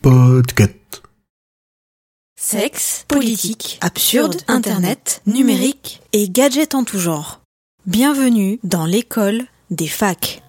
Podcast. Sexe, politique, absurde, internet, numérique et gadgets en tout genre. Bienvenue dans l'école des facs.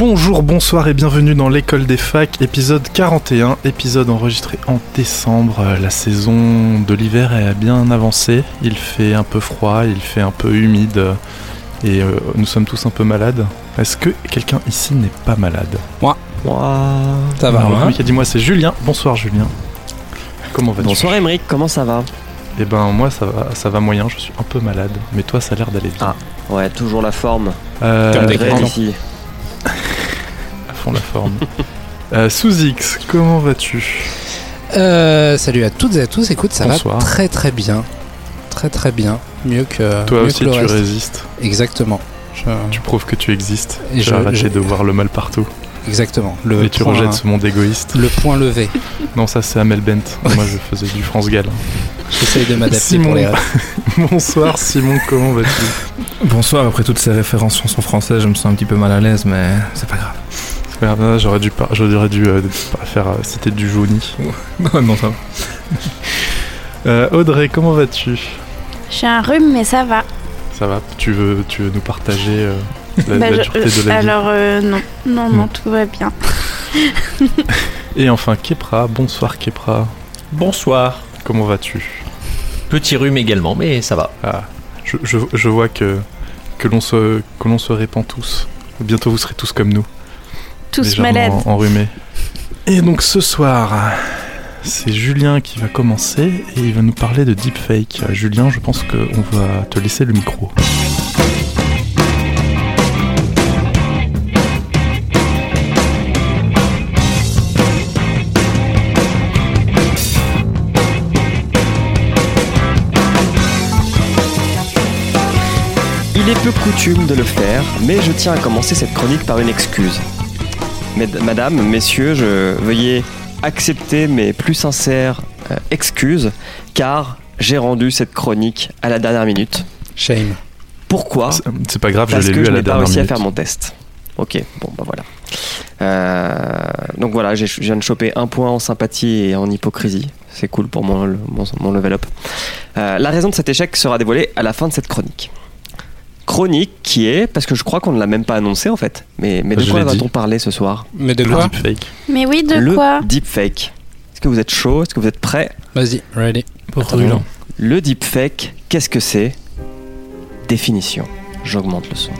Bonjour, bonsoir et bienvenue dans l'école des facs, épisode 41, épisode enregistré en décembre. La saison de l'hiver est bien avancée, il fait un peu froid, il fait un peu humide et euh, nous sommes tous un peu malades. Est-ce que quelqu'un ici n'est pas malade? Ça va, hein Le mec a dit moi c'est Julien. Bonsoir Julien. Comment vas-tu? Bonsoir Emeric, comment ça va? Eh ben moi ça va, ça va moyen, je suis un peu malade, mais toi ça a l'air d'aller bien. Ah. Ouais, toujours la forme. Euh, Comme des ici. À fond la forme. Euh, Sous X, comment vas-tu Euh, salut à toutes et à tous. Écoute, ça Bonsoir. va très très bien. Très très bien. Mieux que, Toi mieux aussi que le tu reste. résistes. Exactement. Je- Tu prouves que tu existes. Et j'ai arrêté je- de voir le mal partout. Exactement. Le et tu point, rejettes ce monde égoïste. le point levé. Non, ça c'est Amel Bent. Moi je faisais du France Gall. J'essaye de m'adapter Simon. pour les rêves. Bonsoir Simon, comment vas-tu? Bonsoir, après toutes ces références chansons françaises, je me sens un petit peu mal à l'aise, mais c'est pas grave. Merde, là, J'aurais dû, par- j'aurais dû euh, pas faire euh, citer du jauni. Non, non, ça va. Euh, Audrey, comment vas-tu? J'ai un rhume, mais ça va. Ça va tu veux, tu veux nous partager euh, la, Bah, la je- dureté de la vie alors, euh, non. Non, Non. non, tout va bien. Et enfin Kepra, bonsoir Kepra. Bonsoir. Comment vas-tu? Petit rhume également, mais ça va. Ah, je, je, je vois que, que l'on se, que l'on se répand tous. Bientôt vous serez tous comme nous. Tous malades. en- enrhumés. Et donc ce soir, c'est Julien qui va commencer et il va nous parler de deepfake. Euh, Julien, je pense qu'on va te laisser le micro. Est peu coutume de le faire, mais je tiens à commencer cette chronique par une excuse. Madame, messieurs, je veuillez accepter mes plus sincères euh, excuses, car j'ai rendu cette chronique à la dernière minute. Shame. Pourquoi C'est- C'est pas grave, Parce je l'ai que lu je à la n'ai pas réussi à faire mon test. Ok, bon bah voilà. Euh, donc voilà, j'ai- je viens de choper un point en sympathie et en hypocrisie. C'est cool pour mon, mon, mon level up. Euh, la raison de cet échec sera dévoilée à la fin de cette chronique. Chronique qui est, parce que je crois qu'on ne l'a même pas annoncé en fait, mais, mais de Je quoi va-t-on parler ce soir Mais de Le quoi deepfake. Mais oui, de Le quoi deepfake. Est-ce que vous êtes chaud Est-ce que vous êtes prêts Vas-y, ready. Attends. Le deepfake, qu'est-ce que c'est Définition. J'augmente le son.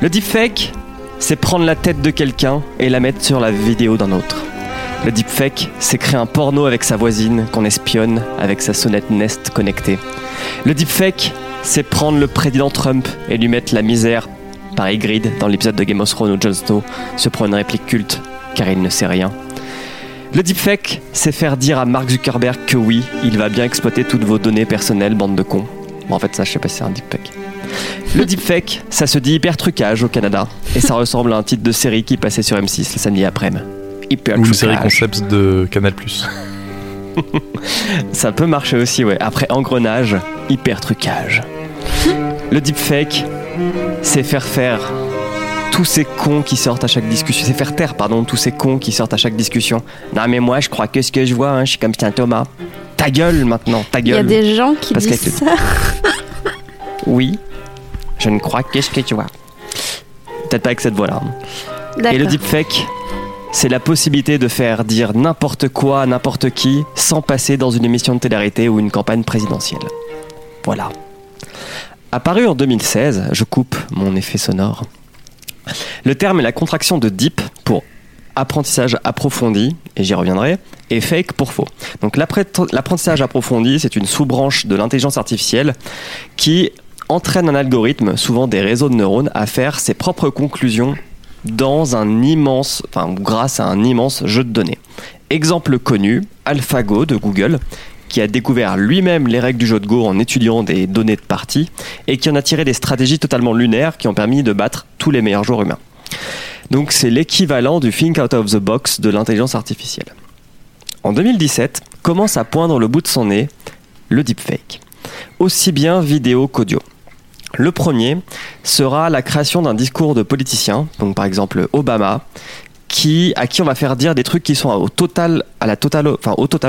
Le deepfake, c'est prendre la tête de quelqu'un et la mettre sur la vidéo d'un autre. Le deepfake, c'est créer un porno avec sa voisine qu'on espionne avec sa sonnette Nest connectée. Le deepfake, c'est prendre le président Trump et lui mettre la misère par Ygritte dans l'épisode de Game of Thrones où Jon Snow se prend une réplique culte car il ne sait rien. Le deepfake, c'est faire dire à Mark Zuckerberg que oui, il va bien exploiter toutes vos données personnelles, bande de cons. Bon, en fait, ça, je sais pas si c'est un deepfake. Le deepfake, ça se dit hyper trucage au Canada, et ça ressemble à un titre de série qui passait sur M6 le samedi après-midi. Hyper Ou une série concept de Canal+. Ça peut marcher aussi, ouais. Après engrenage, hyper trucage. Le deepfake, c'est faire faire tous ces cons qui sortent à chaque discussion. C'est faire taire, pardon, tous ces cons qui sortent à chaque discussion. Non, mais moi, je crois que ce que je vois, hein, je suis comme Saint Thomas. Ta gueule maintenant, ta Il y a gueule. des gens qui Parce disent ça. Oui, je ne crois que ce que tu vois. Peut-être pas avec cette voix-là. Et le deepfake, c'est la possibilité de faire dire n'importe quoi à n'importe qui sans passer dans une émission de télé-réalité ou une campagne présidentielle. Voilà. Apparu en 2016, je coupe mon effet sonore. Le terme est la contraction de deep pour apprentissage approfondi, et j'y reviendrai, et fake pour faux. Donc l'apprentissage approfondi, c'est une sous-branche de l'intelligence artificielle qui entraîne un algorithme, souvent des réseaux de neurones, à faire ses propres conclusions dans un immense, enfin grâce à un immense jeu de données. Exemple connu, AlphaGo de Google, qui a découvert lui-même les règles du jeu de Go en étudiant des données de parties et qui en a tiré des stratégies totalement lunaires qui ont permis de battre tous les meilleurs joueurs humains. Donc c'est l'équivalent du think out of the box de l'intelligence artificielle. En 2017, commence à poindre le bout de son nez le deepfake, aussi bien vidéo qu'audio. Le premier sera la création d'un discours de politicien, donc par exemple Obama, à qui on va faire dire des trucs qui sont au total, à la total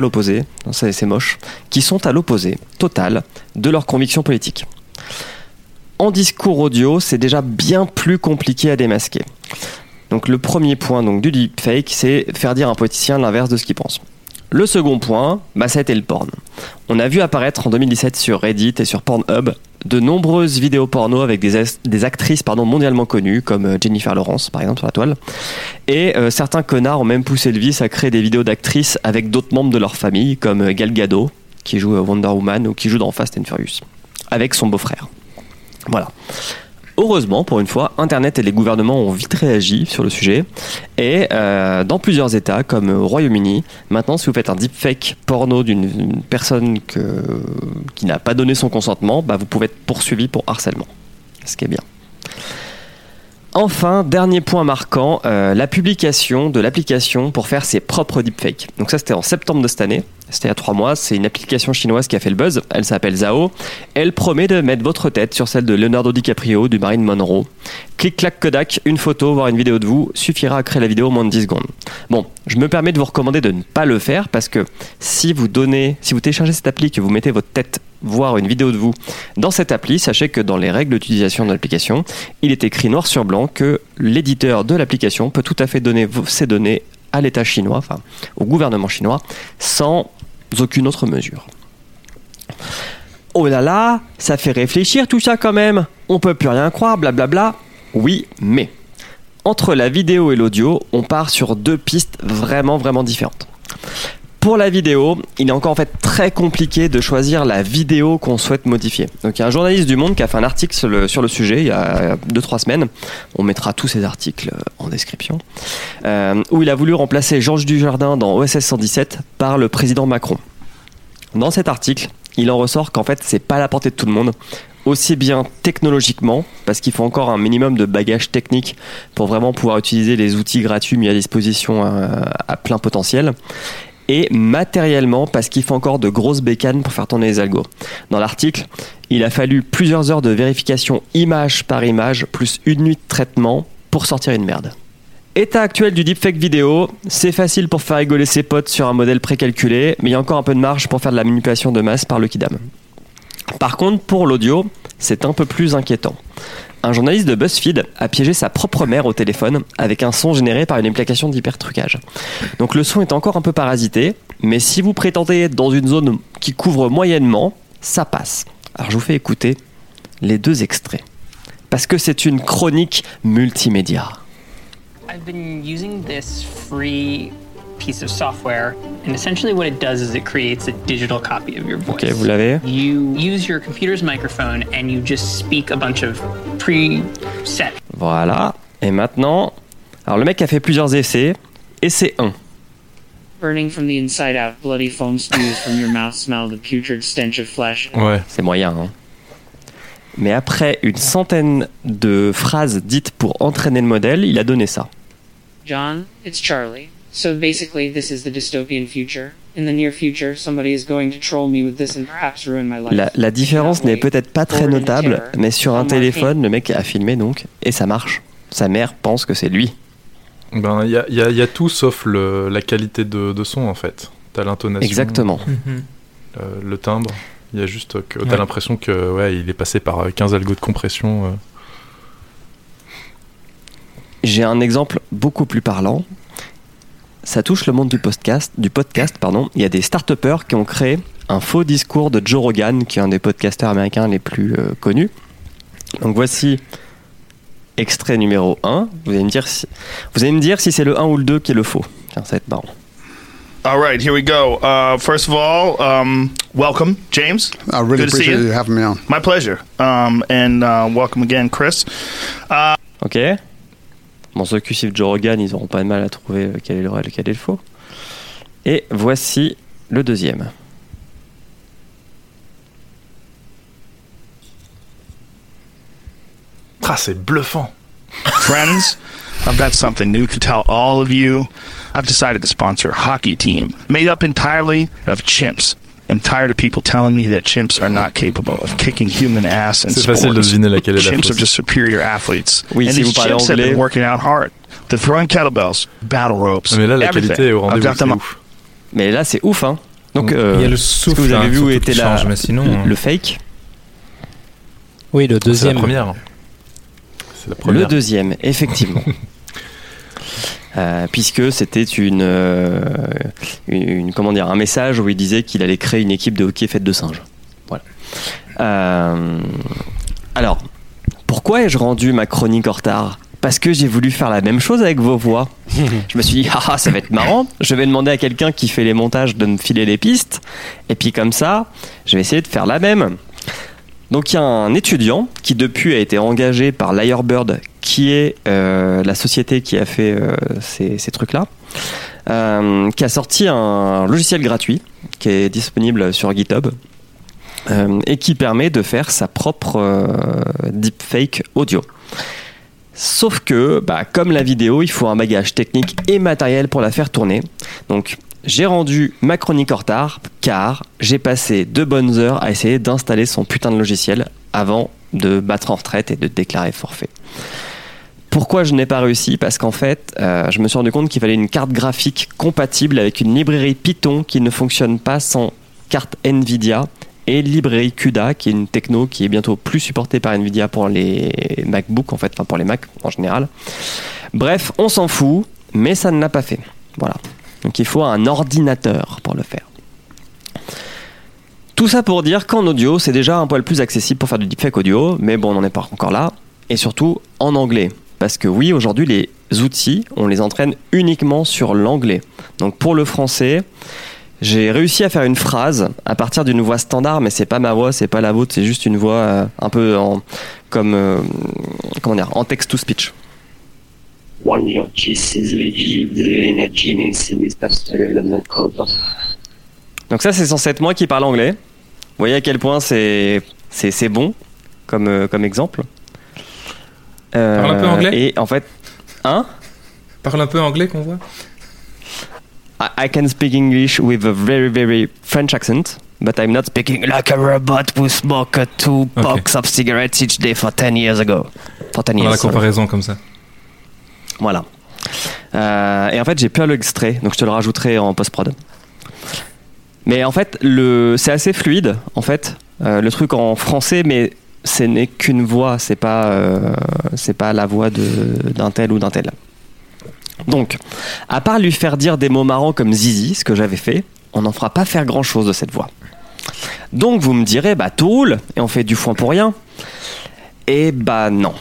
opposé, c'est moche, qui sont à l'opposé total de leurs convictions politiques. En discours audio, c'est déjà bien plus compliqué à démasquer. Donc le premier point donc, du deepfake, c'est faire dire à un politicien l'inverse de ce qu'il pense. Le second point, bah, été le porn. On a vu apparaître en 2017 sur Reddit et sur Pornhub de nombreuses vidéos porno avec des, actrices pardon, mondialement connues, comme euh, Jennifer Lawrence par exemple sur la toile. Et euh, certains connards ont même poussé le vice à créer des vidéos d'actrices avec d'autres membres de leur famille, comme euh, Gal Gadot, qui joue Wonder Woman ou qui joue dans Fast and Furious, avec son beau-frère. Voilà. Heureusement, pour une fois, Internet et les gouvernements ont vite réagi sur le sujet. Et euh, dans plusieurs États, comme au Royaume-Uni, maintenant, si vous faites un deepfake porno d'une une personne qui n'a pas donné son consentement, bah, vous pouvez être poursuivi pour harcèlement. Ce qui est bien. Enfin, dernier point marquant, euh, la publication de l'application pour faire ses propres deepfakes. Donc ça, c'était en septembre de cette année. C'était il y a trois mois. C'est une application chinoise qui a fait le buzz. Elle s'appelle Zao. Elle promet de mettre votre tête sur celle de Leonardo DiCaprio, du Marine Monroe. Clic, clac, Kodak, une photo, voire une vidéo de vous, suffira à créer la vidéo en moins de 10 secondes. Bon, je me permets de vous recommander de ne pas le faire parce que si vous donnez, si vous téléchargez cette appli, que vous mettez votre tête, voire une vidéo de vous dans cette appli, sachez que dans les règles d'utilisation de l'application, il est écrit noir sur blanc que l'éditeur de l'application peut tout à fait donner ces données à l'État chinois, enfin au gouvernement chinois, sans aucune autre mesure. Oh là là, ça fait réfléchir tout ça quand même. On peut plus rien croire, blablabla. Oui, mais entre la vidéo et l'audio, on part sur deux pistes vraiment vraiment différentes. Pour la vidéo, il est encore en fait très compliqué de choisir la vidéo qu'on souhaite modifier. Donc il y a un journaliste du Monde qui a fait un article sur le, sujet il y a 2-3 semaines. On mettra tous ces articles en description. Euh, où il a voulu remplacer Georges Dujardin dans OSS 117 par le président Macron. Dans cet article, il en ressort qu'en fait, c'est pas à la portée de tout le monde, aussi bien technologiquement, parce qu'il faut encore un minimum de bagage technique pour vraiment pouvoir utiliser les outils gratuits mis à disposition à, à plein potentiel, et matériellement, parce qu'il faut encore de grosses bécanes pour faire tourner les algos. Dans l'article, il a fallu plusieurs heures de vérification image par image, plus une nuit de traitement pour sortir une merde. État actuel du deepfake vidéo, c'est facile pour faire rigoler ses potes sur un modèle précalculé, mais il y a encore un peu de marge pour faire de la manipulation de masse par le Kidam. Par contre, pour l'audio, c'est un peu plus inquiétant. Un journaliste de BuzzFeed a piégé sa propre mère au téléphone avec un son généré par une application d'hypertrucage. Donc le son est encore un peu parasité, mais si vous prétendez être dans une zone qui couvre moyennement, ça passe. Alors je vous fais écouter les deux extraits. Parce que c'est une chronique multimédia. Piece of software, and essentially what it does is it creates a digital copy of your voice. Ok, vous l'avez? You use your computer's microphone and you just speak a bunch of preset Voilà. Et maintenant, alors le mec a fait plusieurs essais. Essai 1. Burning from the inside out, bloody foam spews from your mouth, smell the putrid stench of flesh. Ouais. C'est moyen, hein. Mais après une centaine de phrases dites pour entraîner le modèle, il a donné ça. John, it's Charlie. So basically, this is the dystopian future. In the near future, somebody is going to troll me with this and perhaps ruin my life. La, la différence n'est peut-être pas très notable, mais sur un téléphone, le mec a filmé donc, et ça marche. Sa mère pense que c'est lui. Ben, il y a, y y tout sauf le- la qualité de, de son en fait. T'as l'intonation. Exactement. euh, le timbre. Il y a juste que t'as Ouais. l'impression que ouais, il est passé par euh, 15 algos de compression. euh. J'ai un exemple beaucoup plus parlant. Ça touche le monde du podcast. Du podcast pardon. Il y a des start qui ont créé un faux discours de Joe Rogan, qui est un des podcasteurs américains les plus euh, connus. Donc voici extrait numéro 1. Vous allez me dire si, vous allez me dire si c'est le 1 ou le 2 qui est le faux. Tiens, ça va être marrant. All right, here we go. Uh, first of all, um, welcome, James. I really Good appreciate you. you having me on. My pleasure. Um, and uh, welcome again, Chris. Uh, Ok. Bon, ceux qui suivent Joe Rogan, ils auront pas de mal à trouver euh, quel est le réel et quel est le faux. Et voici le deuxième. Ah, c'est bluffant. friends, I've got something new to tell all of you. I've decided to sponsor a hockey team made up entirely of chimps. I'm tired of people telling me that chimps are not capable of kicking human ass in C'est sports. facile de deviner laquelle est la Chimps are just superior athletes. Oui, and si these chimps have been working out hard. They're throwing kettlebells, battle ropes, Mais là, la everything. qualité est au rendez-vous. Mais là, c'est ouf, hein. Donc, Il y a euh, le souffle. que vous avez hein, vu où était la, change, mais sinon, hein. le fake? Oui, le C'est la deuxième. première. C'est la Le première. deuxième, effectivement. Euh, puisque c'était une, euh, une, une- comment dire, un message où il disait qu'il allait créer une équipe de hockey faite de singes. Voilà. Euh, alors, pourquoi ai-je rendu ma chronique en retard? Parce que j'ai voulu faire la même chose avec vos voix. je me suis dit, ah, ah, ça va être marrant. Je vais demander à quelqu'un qui fait les montages de me filer les pistes. Et puis comme ça, je vais essayer de faire la même. Donc il y a un étudiant qui depuis a été engagé par Lyrebird, qui est euh, la société qui a fait euh, ces, trucs-là, euh, qui a sorti un logiciel gratuit qui est disponible sur GitHub et qui permet de faire sa propre deepfake audio. Sauf que, bah, comme la vidéo, il faut un bagage technique et matériel pour la faire tourner. J'ai rendu ma chronique en retard car j'ai passé deux bonnes heures à essayer d'installer son putain de logiciel avant de battre en retraite et de déclarer forfait. Pourquoi je n'ai pas réussi? Parce qu'en fait, euh, je me suis rendu compte qu'il fallait une carte graphique compatible avec une librairie Python qui ne fonctionne pas sans carte Nvidia et librairie CUDA qui est une techno qui est bientôt plus supportée par Nvidia pour les MacBook en fait, enfin pour les Mac en général. Bref, on s'en fout, mais ça ne l'a pas fait. Voilà. Donc il faut un ordinateur pour le faire. Tout ça pour dire qu'en audio, c'est déjà un poil plus accessible pour faire du deepfake audio, mais bon, on n'en est pas encore là. Et surtout en anglais. Parce que oui, aujourd'hui, les outils, on les entraîne uniquement sur l'anglais. Donc pour le français, j'ai réussi à faire une phrase à partir d'une voix standard, mais c'est pas ma voix, c'est pas la vôtre, c'est juste une voix euh, un peu en, comme euh, comment dire, en text to speech. Donc ça, c'est censé être moi qui parle anglais. Vous voyez à quel point c'est bon comme euh, comme exemple. Euh, Parle un peu anglais Et en fait, hein? Parle un peu anglais qu'on voit. I, I can speak English with a very very French accent, but I'm not speaking like a robot who smoked two Ok. box of cigarettes each day for 10 years ago. For 10 On a years. la sorry. comparaison comme ça. Voilà. Euh, et en fait, j'ai pas l'extrait, donc je te le rajouterai en post-prod. Mais en fait, le, c'est assez fluide, en fait, euh, le truc en français, mais ce n'est qu'une voix, c'est pas, euh, c'est pas la voix de, d'un tel ou d'un tel. Donc, à part lui faire dire des mots marrants comme zizi, ce que j'avais fait, on n'en fera pas faire grand chose de cette voix. Donc, vous me direz, bah, tout roule, et on fait du foin pour rien. Et bah, non.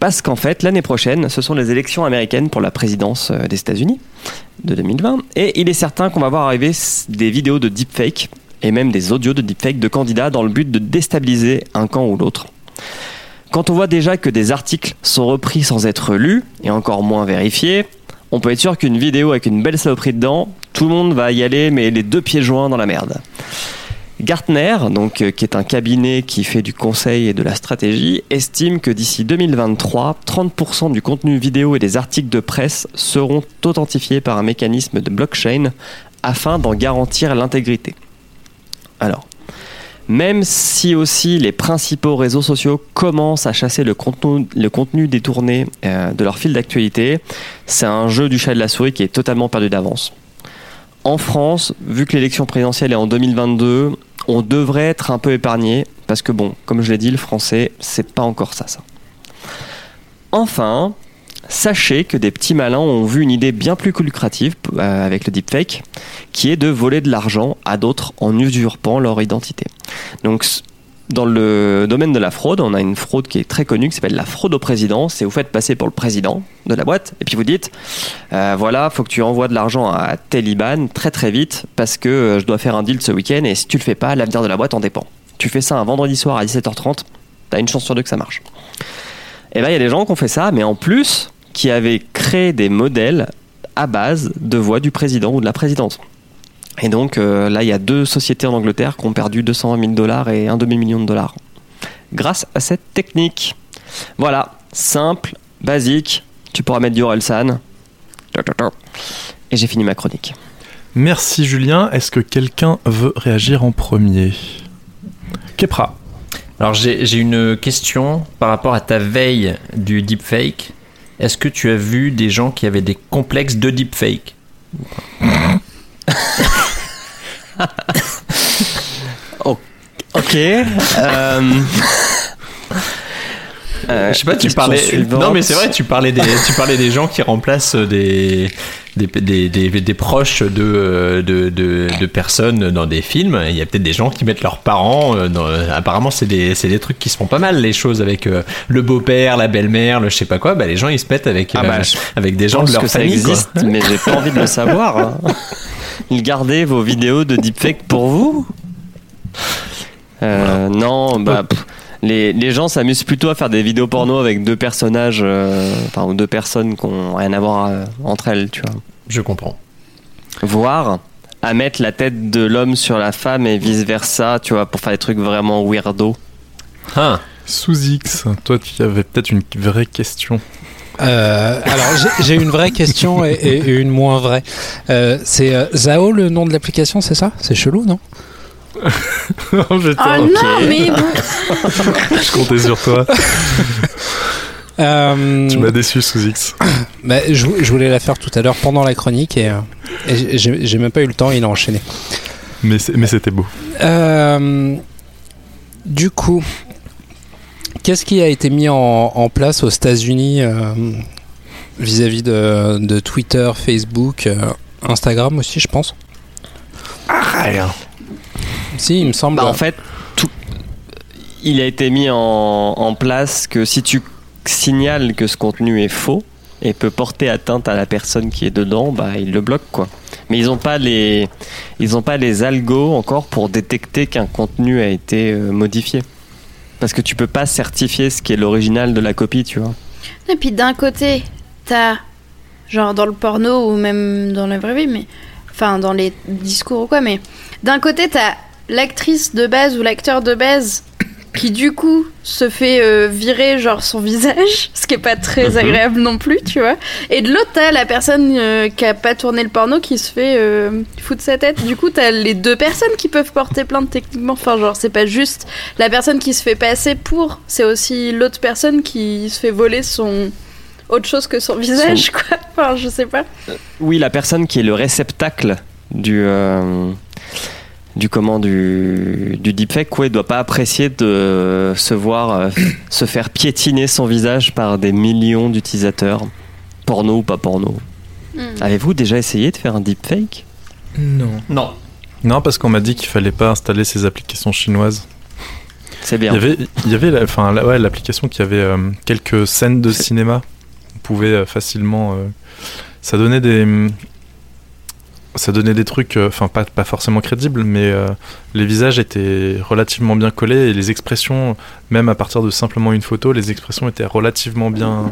Parce qu'en fait, l'année prochaine, ce sont les élections américaines pour la présidence euh, des États-Unis de 2020. Et il est certain qu'on va voir arriver des vidéos de deepfake et même des audios de deepfake de candidats dans le but de déstabiliser un camp ou l'autre. Quand on voit déjà que des articles sont repris sans être lus et encore moins vérifiés, on peut être sûr qu'une vidéo avec une belle saloperie dedans, tout le monde va y aller mais les deux pieds joints dans la merde. Gartner, donc, euh, qui est un cabinet qui fait du conseil et de la stratégie, estime que d'ici 2023, 30% du contenu vidéo et des articles de presse seront authentifiés par un mécanisme de blockchain afin d'en garantir l'intégrité. Alors, même si aussi les principaux réseaux sociaux commencent à chasser le contenu, détourné euh, de leur fil d'actualité, c'est un jeu du chat de la souris qui est totalement perdu d'avance. En France, vu que l'élection présidentielle est en 2022, on devrait être un peu épargné parce que bon, comme je l'ai dit, le français, c'est pas encore ça, ça. Enfin, sachez que des petits malins ont vu une idée bien plus lucrative euh, avec le deepfake, qui est de voler de l'argent à d'autres en usurpant leur identité. Donc, dans le domaine de la fraude, on a une fraude qui est très connue qui s'appelle la fraude au président. C'est vous faites passer pour le président de la boîte et puis vous dites euh, voilà, faut que tu envoies de l'argent à Taliban très très vite parce que euh, je dois faire un deal ce week-end et si tu le fais pas, l'avenir de la boîte en dépend. Tu fais ça un vendredi soir à 17h30, t'as une chance sur deux que ça marche. Et là, il y a des gens qui ont fait ça, mais en plus, qui avaient créé des modèles à base de voix du président ou de la présidente. Et donc euh, là, il y a deux sociétés en Angleterre qui ont perdu 220 000 dollars et un demi-million de dollars grâce à cette technique. Voilà, simple, basique. Tu pourras mettre du Orelsan. Et j'ai fini ma chronique. Merci Julien. Est-ce que quelqu'un veut réagir en premier? Kepra. Alors j'ai j'ai une question par rapport à ta veille du deepfake. Est-ce que tu as vu des gens qui avaient des complexes de deepfake? Ok. euh, euh, Je sais pas, tu parlais. Non, mais c'est vrai, tu parlais des, tu parlais des gens qui remplacent des des, des, des, des proches de, de, de, de personnes dans des films. Il y a peut-être des gens qui mettent leurs parents. euh, Dans, apparemment, c'est des, c'est des trucs qui se font pas mal, les choses avec euh, le beau-père, la belle-mère, le je sais pas quoi. Bah, les gens, ils se mettent avec, Ah bah, avec des gens de leur que ça famille. quoi. existe, mais j'ai pas envie de le savoir. hein. Ils gardaient vos vidéos de deepfake pour vous Euh, Non, bah. pff, les, les gens s'amusent plutôt à faire des vidéos porno avec deux personnages, euh, enfin, ou deux personnes qui ont rien à voir euh, entre elles, tu vois. Je comprends. Voire à mettre la tête de l'homme sur la femme et vice versa, tu vois, pour faire des trucs vraiment weirdo. Ah, Sous X, toi tu avais peut-être une vraie question. Euh, alors, j'ai- une vraie question et, et une moins vraie. Euh, c'est euh, Zao le nom de l'application, c'est ça? C'est chelou, non? J'étais- Oh non, mais bon. Je comptais sur toi. Tu m'as déçu sous X. bah, je, je voulais la faire tout à l'heure pendant la chronique et, et j'ai même pas eu le temps, il a enchaîné. Mais c'était beau. Du coup, qu'est-ce qui a été mis en, en place aux États-Unis euh, vis-à-vis de, de Twitter, Facebook, euh, Instagram aussi, je pense? Rien. Si, il me semble. Bah, en fait, tout, il a été mis en, en place que si tu signales que ce contenu est faux et peut porter atteinte à la personne qui est dedans, bah ils le bloquent quoi. Mais ils n'ont pas les ils ont pas les algos encore pour détecter qu'un contenu a été euh, modifié. Parce que tu peux pas certifier ce qui est l'original de la copie, tu vois. Et puis d'un côté, t'as, genre dans le porno ou même dans la vraie vie, mais. Enfin, dans les discours ou quoi, mais. D'un côté, t'as l'actrice de base ou l'acteur de base qui, du coup, se fait euh, virer, genre, son visage, ce qui est pas très Mhm. agréable non plus, tu vois. Et de l'autre, t'as la personne euh, qui a pas tourné le porno qui se fait euh, foutre sa tête. Du coup, t'as les deux personnes qui peuvent porter plainte techniquement. Enfin, genre, c'est pas juste la personne qui se fait passer pour, c'est aussi l'autre personne qui se fait voler son autre chose que son visage, quoi. Enfin, je sais pas. Oui, la personne qui est le réceptacle du euh, du comment du du deepfake, ouais, doit pas apprécier de se voir euh, se faire piétiner son visage par des millions d'utilisateurs, porno ou pas porno. Hmm. Avez-vous déjà essayé de faire un deepfake? Non. non. Non, parce qu'on m'a dit qu'il fallait pas installer ces applications chinoises. C'est Il bien. y avait, il y avait la- enfin, la- ouais, l'application qui avait euh, quelques scènes de cinéma. On pouvait euh, facilement. euh, ça donnait des. Ça donnait des trucs, euh, enfin pas, pas forcément crédibles, mais euh, les visages étaient relativement bien collés et les expressions, même à partir de simplement une photo, les expressions étaient relativement bien,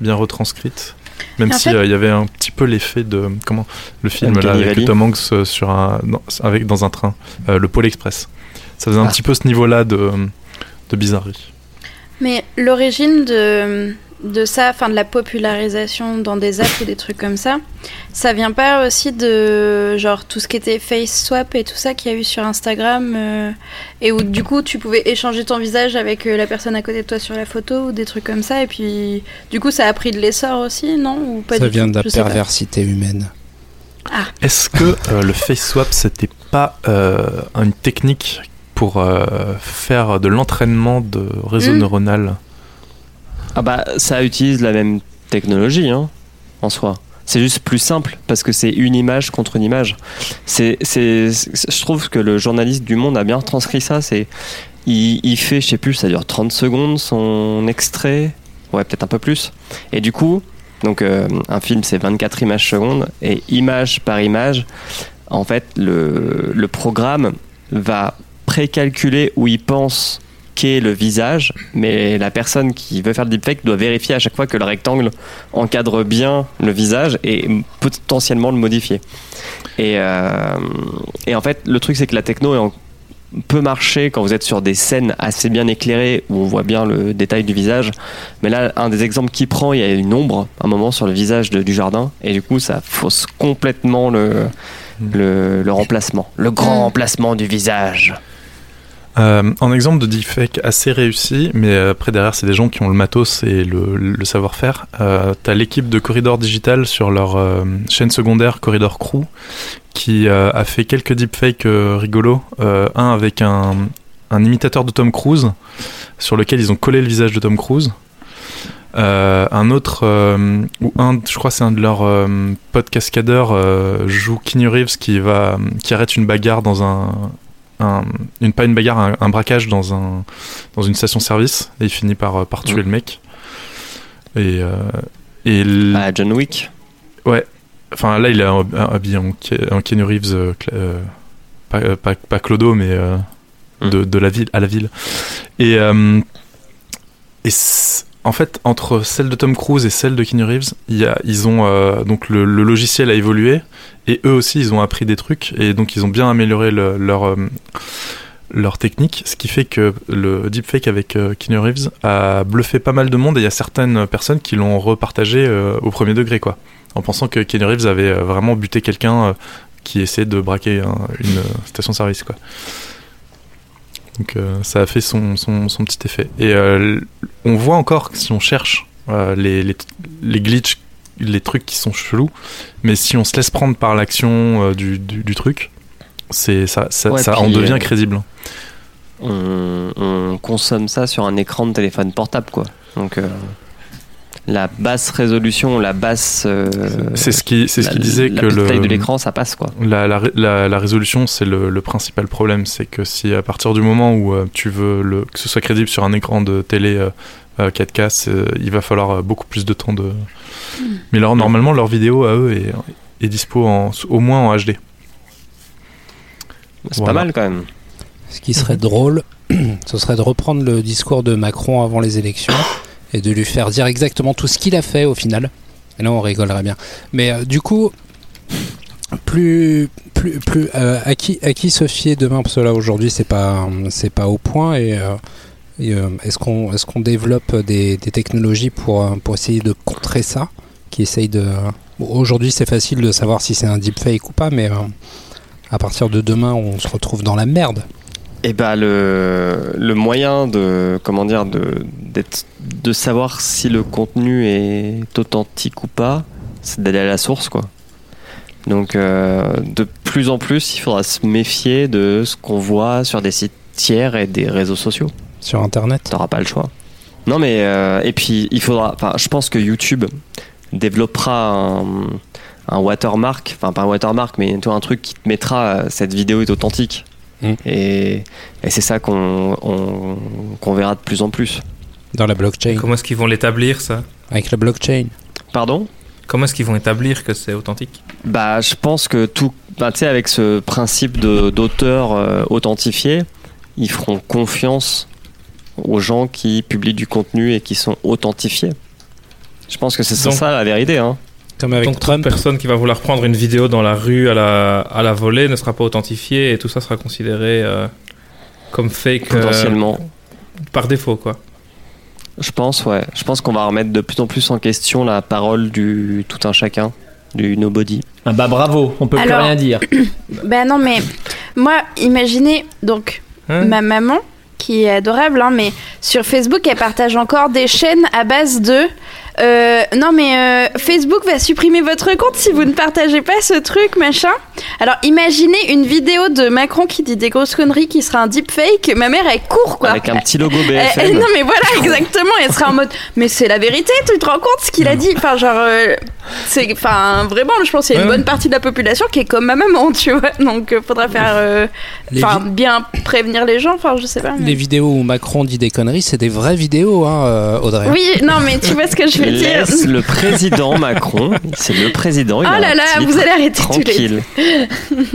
bien retranscrites. Même En si fait- euh, il y avait un petit peu l'effet de comment le film là, avec. Tom Hanks euh, sur un dans, avec dans un train, euh, le Pôle Express. Ça faisait un Ah. petit peu ce niveau-là de, de bizarrerie. Mais l'origine de, de ça, enfin de la popularisation dans des apps ou des trucs comme ça, ça vient pas aussi de genre tout ce qui était face swap et tout ça qu'il y a eu sur Instagram euh, et où du coup tu pouvais échanger ton visage avec euh, la personne à côté de toi sur la photo ou des trucs comme ça et puis du coup ça a pris de l'essor aussi, non? Ou pas Ça du vient tout? de la perversité humaine. Est-ce que euh, le face swap c'était pas euh, une technique pour euh, faire de l'entraînement de réseau Mm. neuronal? Ah bah ça utilise la même technologie hein, en soi. C'est juste plus simple parce que c'est une image contre une image. C'est, c'est, je trouve que le journaliste du Monde a bien transcrit ça. C'est, il, il fait, je sais plus, ça dure 30 secondes son extrait, ouais peut-être un peu plus. Et du coup, donc euh, un film c'est 24 images secondes et image par image, en fait le, le programme va précalculer où il pense le visage, mais la personne qui veut faire le deepfake doit vérifier à chaque fois que le rectangle encadre bien le visage et potentiellement le modifier. Et, euh, en fait, le truc c'est que la techno peut marcher quand vous êtes sur des scènes assez bien éclairées où on voit bien le détail du visage. Mais là, un des exemples qu'il prend, il y a une ombre un moment sur le visage du jardin et du coup, ça fausse complètement le remplacement, le grand remplacement du visage. Euh, en exemple de deepfake assez réussi, mais après derrière c'est des gens qui ont le matos et le, savoir-faire. Euh, T'as l'équipe de Corridor Digital sur leur euh, chaîne secondaire Corridor Crew qui euh, a fait quelques deepfakes euh, rigolos. Euh, un avec un, un imitateur de Tom Cruise sur lequel ils ont collé le visage de Tom Cruise. Euh, un autre, euh, ou un, je crois c'est un de leurs euh, cascadeurs, euh, joue Keanu Reeves qui, va, qui arrête une bagarre dans un, un- une pas une bagarre, un, un braquage dans un dans une station-service et il finit par euh, par tuer le mec. Et euh, et l- Ah, John Wick? ouais, enfin là il est hab- habillé en, en Keanu Reeves, euh, euh, pas, pas pas Clodo mais euh, Mhm. de, de la ville à la ville. Et en fait, entre celle de Tom Cruise et celle de Keanu Reeves, ils ont euh, donc le, logiciel a évolué et eux aussi ils ont appris des trucs et donc ils ont bien amélioré le- leur euh, technique, ce qui fait que le deepfake avec euh, Reeves a bluffé pas mal de monde et il y a certaines personnes qui l'ont repartagé euh, au premier degré quoi, en pensant que Keanu Reeves avait vraiment buté quelqu'un qui essayait de braquer un- une station-service quoi. Donc euh, ça a fait son, son, son petit effet. Et euh, on voit encore que si on cherche euh, les, les, les glitches, les trucs qui sont chelous, mais si on se laisse prendre par l'action euh, du, du, du truc, c'est ça, ça, Ouais, ça en devient euh, crédible. on, on consomme ça sur un écran de téléphone portable, quoi. Donc, euh, la basse résolution, la basse. euh, C'est ce qui, c'est ce la- qui disait la que le taille de l'écran, ça passe, quoi. La, la, ré- la, la résolution, c'est le, le principal problème. C'est que si à partir du moment où euh, tu veux le, que ce soit crédible sur un écran de télé euh, euh, 4K, c'est- il va falloir euh, beaucoup plus de temps de. Mais alors, normalement, leur vidéo à eux est, est dispo en, au moins en HD. C'est Voilà. pas mal, quand même. Ce qui serait drôle, ce serait de reprendre le discours de Macron avant les élections et de lui faire dire exactement tout ce qu'il a fait au final. Et là, on rigolerait bien. Mais euh, du coup, plus, plus, plus, euh, à qui, à qui se fier demain? Parce que là, aujourd'hui, c'est pas, c'est pas au point. Et, euh, est-ce qu'on, est-ce qu'on développe des, technologies pour, pour essayer de contrer ça? Qui essaye de. Aujourd'hui, c'est facile de savoir si c'est un deepfake ou pas, mais à partir de demain, on se retrouve dans la merde. Et bah le, le moyen de comment dire de d'être de savoir si le contenu est authentique ou pas, c'est d'aller à la source quoi. Donc euh, de plus en plus, il faudra se méfier de ce qu'on voit sur des sites tiers et des réseaux sociaux. Sur Internet. T'auras pas le choix. Non mais euh, et puis il faudra. Enfin, je pense que YouTube développera un, un watermark, enfin pas un watermark, mais un truc qui te mettra euh, cette vidéo est authentique. Mm. Et, et c'est ça qu'on on- qu'on verra de plus en plus. Dans la blockchain. Comment est-ce qu'ils vont l'établir ça? Avec la blockchain. Pardon? Comment est-ce qu'ils vont établir que c'est authentique? Bah, je pense que tout, bah, tu sais, avec ce principe de- d'auteur euh, authentifié, ils feront confiance aux gens qui publient du contenu et qui sont authentifiés. Je pense que c'est Donc- ça la vérité. Hein. Comme avec Donc Trump. toute personne qui va vouloir prendre une vidéo dans la rue à la, à la volée ne sera pas authentifiée et tout ça sera considéré euh, comme fake euh, Potentiellement. par défaut quoi. Je pense, ouais. Je pense qu'on va remettre de plus en plus en question la parole du tout un chacun, du nobody. Ah bah bravo, on peut Alors- plus rien dire. Ben non, mais moi, imaginez donc Hein ma maman qui est adorable, hein, mais sur Facebook, elle partage encore des chaînes à base de euh, non mais euh, Facebook va supprimer votre compte si vous ne partagez pas ce truc machin. Alors imaginez une vidéo de Macron qui dit des grosses conneries qui sera un deepfake. Ma mère elle court quoi. Avec un petit logo eh, BFM. non mais voilà exactement elle sera en mode mais c'est la vérité tu te rends compte ce qu'il a dit? Enfin genre euh, C'est, enfin, vraiment, je pense qu'il y a une Ouais. bonne partie de la population qui est comme ma maman, tu vois. Donc, euh, faudra faire, euh, enfin, bien prévenir les gens. Enfin, je sais pas. mais- Les vidéos où Macron dit des conneries, c'est des vraies vidéos, hein, euh, Audrey. Oui, non, mais tu vois ce que je veux Laisse le président Macron. C'est le président. il Oh là là, vous allez arrêter tous les Tranquille.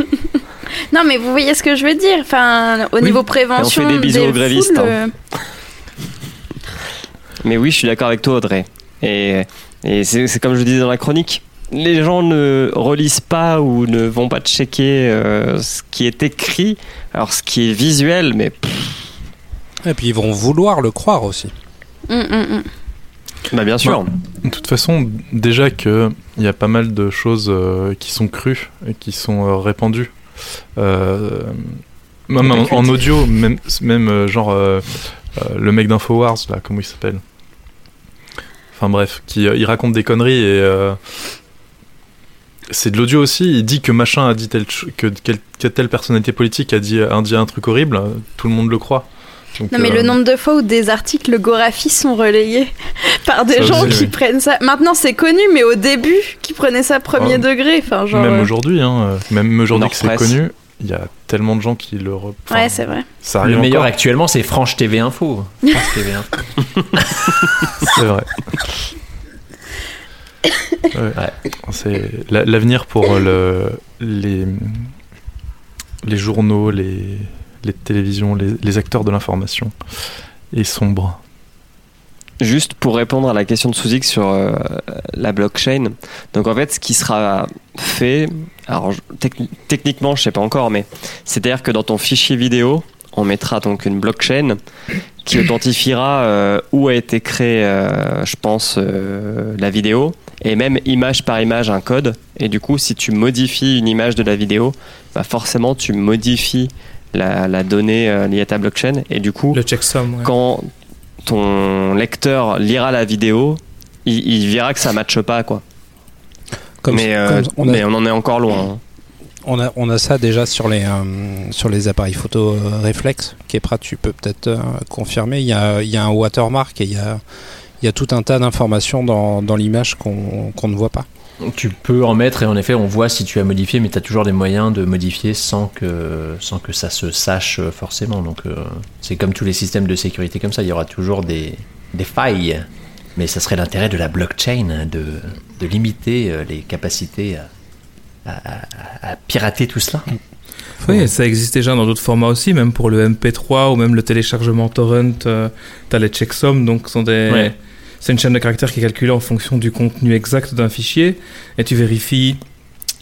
Non, mais vous voyez ce que je veux dire. Enfin, au Oui. niveau Et on prévention, fait des bisous aux grévistes, foules, hein. euh, Mais oui, je suis d'accord avec toi, Audrey. Et, et c'est comme je disais dans la chronique. Les gens ne relisent pas ou ne vont pas checker euh, ce qui est écrit. Alors, ce qui est visuel, mais pff, Et puis ils vont vouloir le croire aussi. hum, hum, hum. Bah, bien sûr. De toute façon, déjà que il y a pas mal de choses euh, qui sont crues et qui sont euh, répandues. Euh, même en, en audio, même, même genre le mec d'Infowars, là, comment il s'appelle? Enfin bref, qui il raconte des conneries et c'est de l'audio aussi. Il dit que machin a dit tel que, que telle personnalité politique a dit, a dit un truc horrible. Tout le monde le croit. Donc, Non, mais euh, le nombre de fois où des articles Gorafi sont relayés par des Ça gens aussi, qui oui. prennent ça. Maintenant, c'est connu, mais au début, qui prenaient ça premier Oh. degré. Enfin, genre. même euh, aujourd'hui, hein, euh, même aujourd'hui que c'est connu, il y a tellement de gens qui le. re- enfin, Ouais, c'est vrai. Ça Le meilleur encore, actuellement, c'est Franche TV Info. France TV Info. c'est vrai. Ouais. C'est la- l'avenir pour le, les les journaux, les les télévisions, les, acteurs de l'information est sombre. Juste pour répondre à la question de Suzik sur euh, la blockchain. Donc en fait, ce qui sera fait, alors techniquement, je sais pas encore, mais c'est-à-dire que dans ton fichier vidéo, on mettra donc une blockchain qui authentifiera euh, où a été créé, euh, je pense, la vidéo, et même image par image un code. Et du coup, si tu modifies une image de la vidéo, bah forcément, tu modifies la, la donnée euh, liée à ta blockchain. Et du coup, Le checksum, ouais. quand ton lecteur lira la vidéo, il, il verra que ça matche pas, quoi. Comme, mais, euh, comme on, a, mais on en est encore loin. hein. on, a, on a ça déjà sur les, euh, sur les appareils photo euh, réflexes. Kepra, tu peux peut-être euh, confirmer. Il y a, il y a un watermark et il y a, il y a tout un tas d'informations dans, dans l'image qu'on qu'on ne voit pas. Tu peux en mettre et en effet, on voit si tu as modifié, mais tu as toujours des moyens de modifier sans que, sans que ça se sache euh, forcément. Donc, euh, c'est comme tous les systèmes de sécurité comme ça, il y aura toujours des, des failles. Mais ça serait l'intérêt de la blockchain de, de limiter euh, les capacités à, à- pirater tout cela. Oui, ça existe déjà dans d'autres formats aussi, même pour le MP3 ou même le téléchargement torrent, euh, t'as les checksums, donc sont des... Ouais. C'est une chaîne de caractères qui est calculée en fonction du contenu exact d'un fichier, et tu vérifies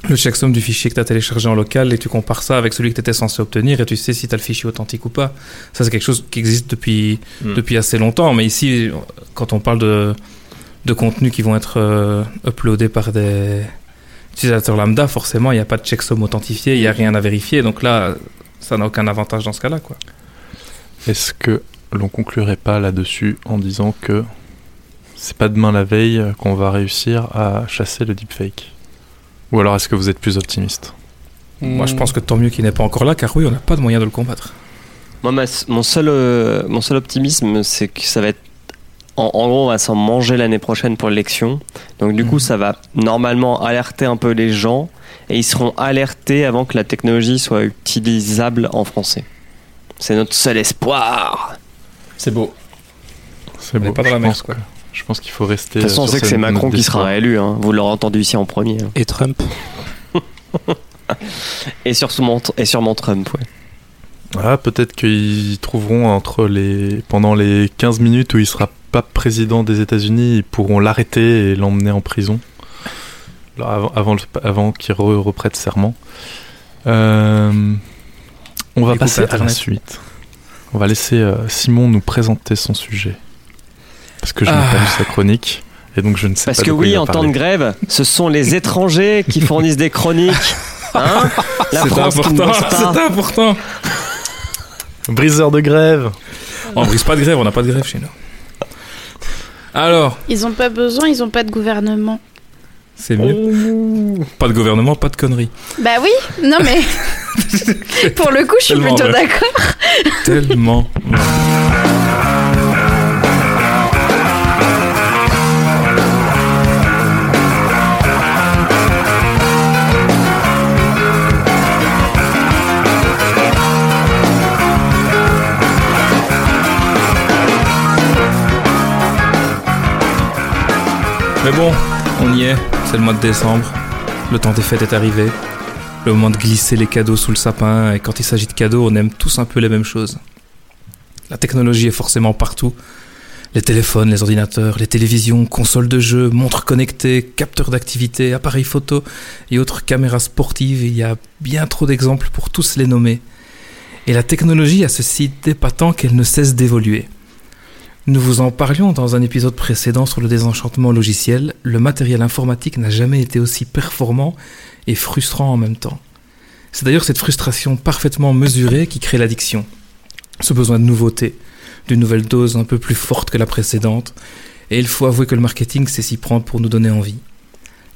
le checksum du fichier que tu as téléchargé en local, et tu compares ça avec celui que tu étais censé obtenir, et tu sais si tu as le fichier authentique ou pas. Ça, c'est quelque chose qui existe depuis, Mm. depuis assez longtemps, mais ici, quand on parle de, de contenus qui vont être euh, uploadés par des utilisateurs lambda, forcément, il n'y a pas de checksum authentifié, il n'y a rien à vérifier, donc là, ça n'a aucun avantage dans ce cas-là, quoi. Est-ce que l'on conclurait pas là-dessus en disant que c'est pas demain la veille qu'on va réussir à chasser le deepfake Ou alors est-ce que vous êtes plus optimiste? Moi, je pense que tant mieux qu'il n'est pas encore là, car oui, on n'a pas de moyen de le combattre. Moi, ma- mon, seul, euh, mon seul optimisme, c'est que ça va être. En, en gros, on va s'en manger l'année prochaine pour l'élection. Donc, du coup, ça va normalement alerter un peu les gens. Et ils seront alertés avant que la technologie soit utilisable en français. C'est notre seul espoir. C'est beau. C'est beau. pas dans la merde, pense quoi. que- Je pense qu'il faut rester. De toute façon, on euh, sait que c'est Macron qui sera réélu. hein. Vous l'aurez entendu ici en premier. hein. Et Trump Et, sur sûrement, et sûrement Trump, ouais. Ah, peut-être qu'ils trouveront entre les pendant les 15 minutes où il sera pas président des États-Unis, ils pourront l'arrêter et l'emmener en prison Alors, avant, avant, qu'il re- reprête serment. Euh, on va passer à la suite. On va laisser euh, Simon nous présenter son sujet parce que je n'ai Ah. pas lu sa chronique et donc je ne sais Parce pas. que oui, en temps de grève, ce sont les étrangers qui fournissent des chroniques. Hein? La C'est France important, c'est important. Briseur de grève. On brise pas de grève, on n'a pas de grève chez nous. Alors, Ils ont pas besoin, ils ont pas de gouvernement. c'est mieux. Pas de gouvernement, pas de conneries. Bah oui, non mais. Pour le coup, je suis plutôt d'accord. Tellement. Bon, on y est, c'est le mois de décembre. Le temps des fêtes est arrivé. Le moment de glisser les cadeaux sous le sapin, et quand il s'agit de cadeaux, on aime tous un peu les mêmes choses. La technologie est forcément partout. Les téléphones, les ordinateurs, les télévisions, consoles de jeux, montres connectées, capteurs d'activité, appareils photo et autres caméras sportives, il y a bien trop d'exemples pour tous les nommer. Et la technologie a ceci d'épatant qu'elle ne cesse d'évoluer. Nous vous en parlions dans un épisode précédent sur le désenchantement logiciel, le matériel informatique n'a jamais été aussi performant et frustrant en même temps. C'est d'ailleurs cette frustration parfaitement mesurée qui crée l'addiction. Ce besoin de nouveauté, d'une nouvelle dose un peu plus forte que la précédente, et il faut avouer que le marketing sait s'y prendre pour nous donner envie.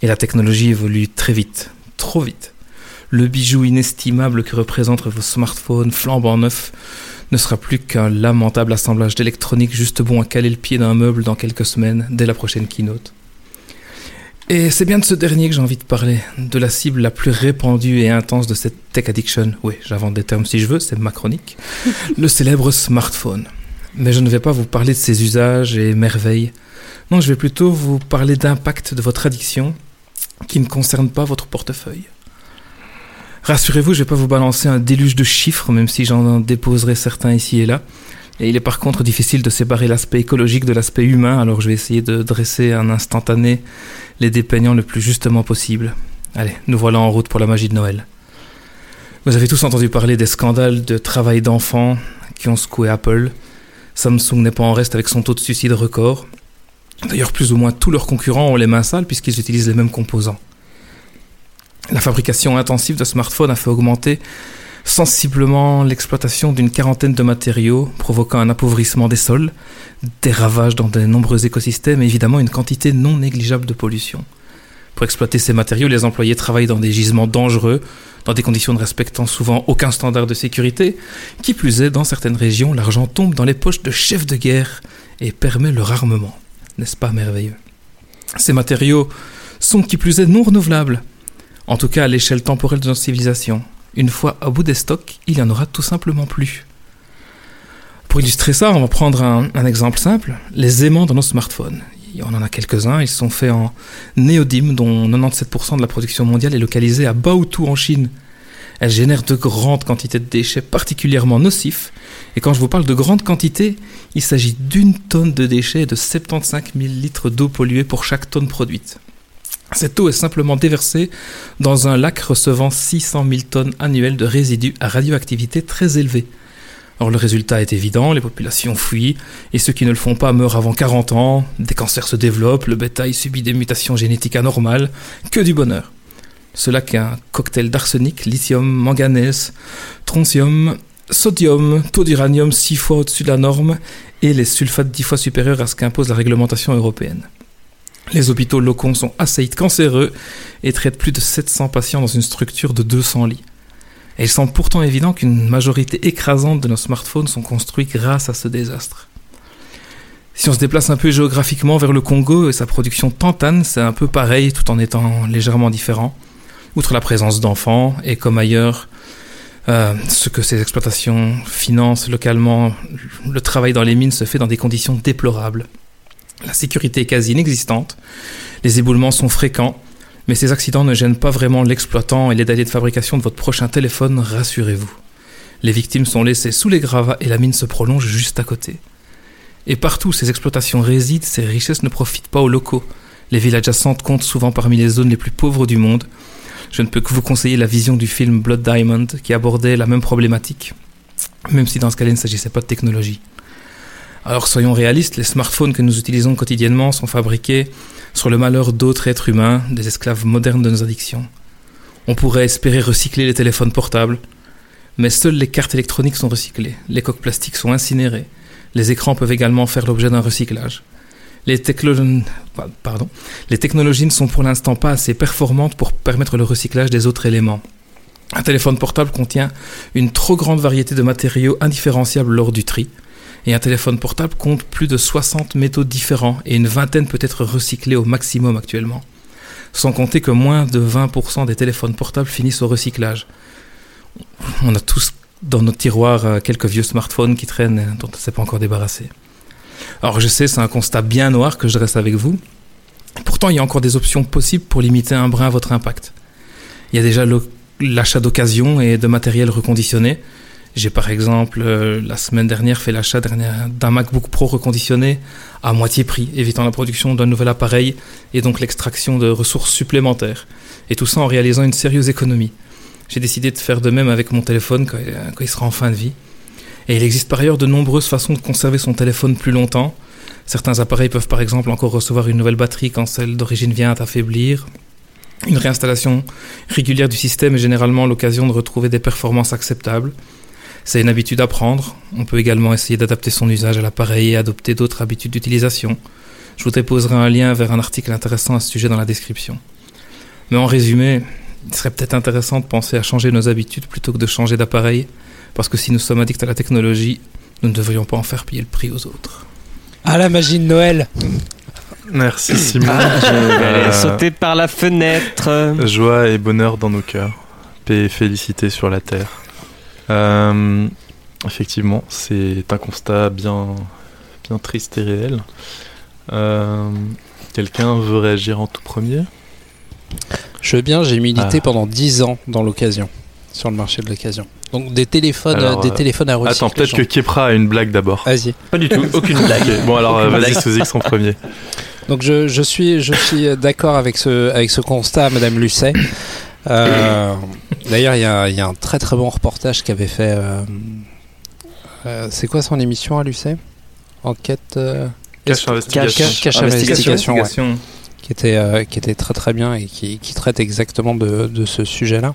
Et la technologie évolue très vite, trop vite. Le bijou inestimable que représentent vos smartphones flambant neufs ne sera plus qu'un lamentable assemblage d'électronique juste bon à caler le pied d'un meuble dans quelques semaines, dès la prochaine keynote. Et c'est bien de ce dernier que j'ai envie de parler, de la cible la plus répandue et intense de cette tech addiction. Oui, j'invente des termes si je veux, c'est ma chronique. le célèbre smartphone. Mais je ne vais pas vous parler de ses usages et merveilles. Non, je vais plutôt vous parler d'impact de votre addiction qui ne concerne pas votre portefeuille. Rassurez-vous, je ne vais pas vous balancer un déluge de chiffres, même si j'en déposerai certains ici et là. Et il est par contre difficile de séparer l'aspect écologique de l'aspect humain, alors je vais essayer de dresser un instantané, les dépeignant le plus justement possible. Allez, nous voilà en route pour la magie de Noël. Vous avez tous entendu parler des scandales de travail d'enfants qui ont secoué Apple. Samsung n'est pas en reste avec son taux de suicide record. D'ailleurs, plus ou moins tous leurs concurrents ont les mains sales puisqu'ils utilisent les mêmes composants. La fabrication intensive de smartphones a fait augmenter sensiblement l'exploitation d'une quarantaine de matériaux, provoquant un appauvrissement des sols, des ravages dans de nombreux écosystèmes et évidemment une quantité non négligeable de pollution. Pour exploiter ces matériaux, les employés travaillent dans des gisements dangereux, dans des conditions ne respectant souvent aucun standard de sécurité. Qui plus est, dans certaines régions, l'argent tombe dans les poches de chefs de guerre et permet leur armement. N'est-ce pas merveilleux? Ces matériaux sont qui plus est non renouvelables, en tout cas à l'échelle temporelle de notre civilisation. Une fois à bout des stocks, il y en aura tout simplement plus. Pour illustrer ça, on va prendre un, exemple simple, les aimants de nos smartphones. On en a quelques-uns, ils sont faits en néodyme, dont 97% de la production mondiale est localisée à Baotou en Chine. Elles génèrent de grandes quantités de déchets particulièrement nocifs. Et quand je vous parle de grandes quantités, il s'agit d'une tonne de déchets et de 75 000 litres d'eau polluée pour chaque tonne produite. Cette eau est simplement déversée dans un lac recevant 600 000 tonnes annuelles de résidus à radioactivité très élevée. Or, le résultat est évident, les populations fuient, et ceux qui ne le font pas meurent avant 40 ans, des cancers se développent, le bétail subit des mutations génétiques anormales, que du bonheur. Cela qu'un cocktail d'arsenic, lithium, manganèse, strontium, sodium, taux d'uranium 6 fois au-dessus de la norme, et les sulfates 10 fois supérieurs à ce qu'impose la réglementation européenne. Les hôpitaux locaux sont assaillis cancéreux et traitent plus de 700 patients dans une structure de 200 lits. Il semble pourtant évident qu'une majorité écrasante de nos smartphones sont construits grâce à ce désastre. Si on se déplace un peu géographiquement vers le Congo et sa production tantane, c'est un peu pareil tout en étant légèrement différent. Outre la présence d'enfants et comme ailleurs, euh, ce que ces exploitations financent localement, le travail dans les mines se fait dans des conditions déplorables. La sécurité est quasi inexistante, les éboulements sont fréquents, mais ces accidents ne gênent pas vraiment l'exploitant et les délais de fabrication de votre prochain téléphone, rassurez-vous. Les victimes sont laissées sous les gravats et la mine se prolonge juste à côté. Et partout où ces exploitations résident, ces richesses ne profitent pas aux locaux. Les villes adjacentes comptent souvent parmi les zones les plus pauvres du monde. Je ne peux que vous conseiller la vision du film Blood Diamond qui abordait la même problématique, même si dans ce cas-là il ne s'agissait pas de technologie. Alors soyons réalistes, les smartphones que nous utilisons quotidiennement sont fabriqués sur le malheur d'autres êtres humains, des esclaves modernes de nos addictions. On pourrait espérer recycler les téléphones portables, mais seules les cartes électroniques sont recyclées, les coques plastiques sont incinérées, les écrans peuvent également faire l'objet d'un recyclage. Les, technologies ne sont pour l'instant pas assez performantes pour permettre le recyclage des autres éléments. Un téléphone portable contient une trop grande variété de matériaux indifférenciables lors du tri, et un téléphone portable compte plus de 60 métaux différents et une vingtaine peut être recyclés au maximum actuellement. Sans compter que moins de 20% des téléphones portables finissent au recyclage. On a tous dans notre tiroir euh, quelques vieux smartphones qui traînent dont on ne s'est pas encore débarrassé. Alors je sais, c'est un constat bien noir que je dresse avec vous, Pourtant, il y a encore des options possibles pour limiter un brin votre impact. Il y a déjà l'achat d'occasion et de matériel reconditionné. J'ai par exemple, euh, la semaine dernière, fait l'achat d'un MacBook Pro reconditionné à moitié prix, évitant la production d'un nouvel appareil et donc l'extraction de ressources supplémentaires. Et tout ça en réalisant une sérieuse économie. J'ai décidé de faire de même avec mon téléphone quand, euh, quand il sera en fin de vie. Et il existe par ailleurs de nombreuses façons de conserver son téléphone plus longtemps. Certains appareils peuvent par exemple encore recevoir une nouvelle batterie quand celle d'origine vient à affaiblir. Une réinstallation régulière du système est généralement l'occasion de retrouver des performances acceptables. C'est une habitude à prendre. On peut également essayer d'adapter son usage à l'appareil et adopter d'autres habitudes d'utilisation. Je vous déposerai un lien vers un article intéressant à ce sujet dans la description. Mais en résumé, il serait peut-être intéressant de penser à changer nos habitudes plutôt que de changer d'appareil, parce que si nous sommes addicts à la technologie, nous ne devrions pas en faire payer le prix aux autres. Ah, la magie de Noël Merci Simon. Ah, je vais aller Euh, sauter par la fenêtre. Joie et bonheur dans nos cœurs. Paix et félicité sur la terre. Euh, effectivement, c'est un constat bien, bien triste et réel. Euh, Quelqu'un veut réagir en tout premier? Je veux bien, j'ai milité Ah. pendant 10 ans dans l'occasion, sur le marché de l'occasion. Donc des téléphones, Alors, des euh, téléphones à recycler. Attends, peut-être que Kepra a une blague d'abord. Vas-y. Pas du tout, aucune blague. Bon alors, euh, vas-y, blague. Sozix en premier. Donc je, je suis, je suis d'accord avec ce, avec ce constat, Madame Lucet. Euh, D'ailleurs, il y a, il y a un très très bon reportage qu'avait fait. euh, euh, c'est quoi son émission à Lucet Enquête. euh, Cache investigation. Cache, cache investigation, ouais. qui était, euh, qui était très très bien et qui, qui traite exactement de, de ce sujet-là.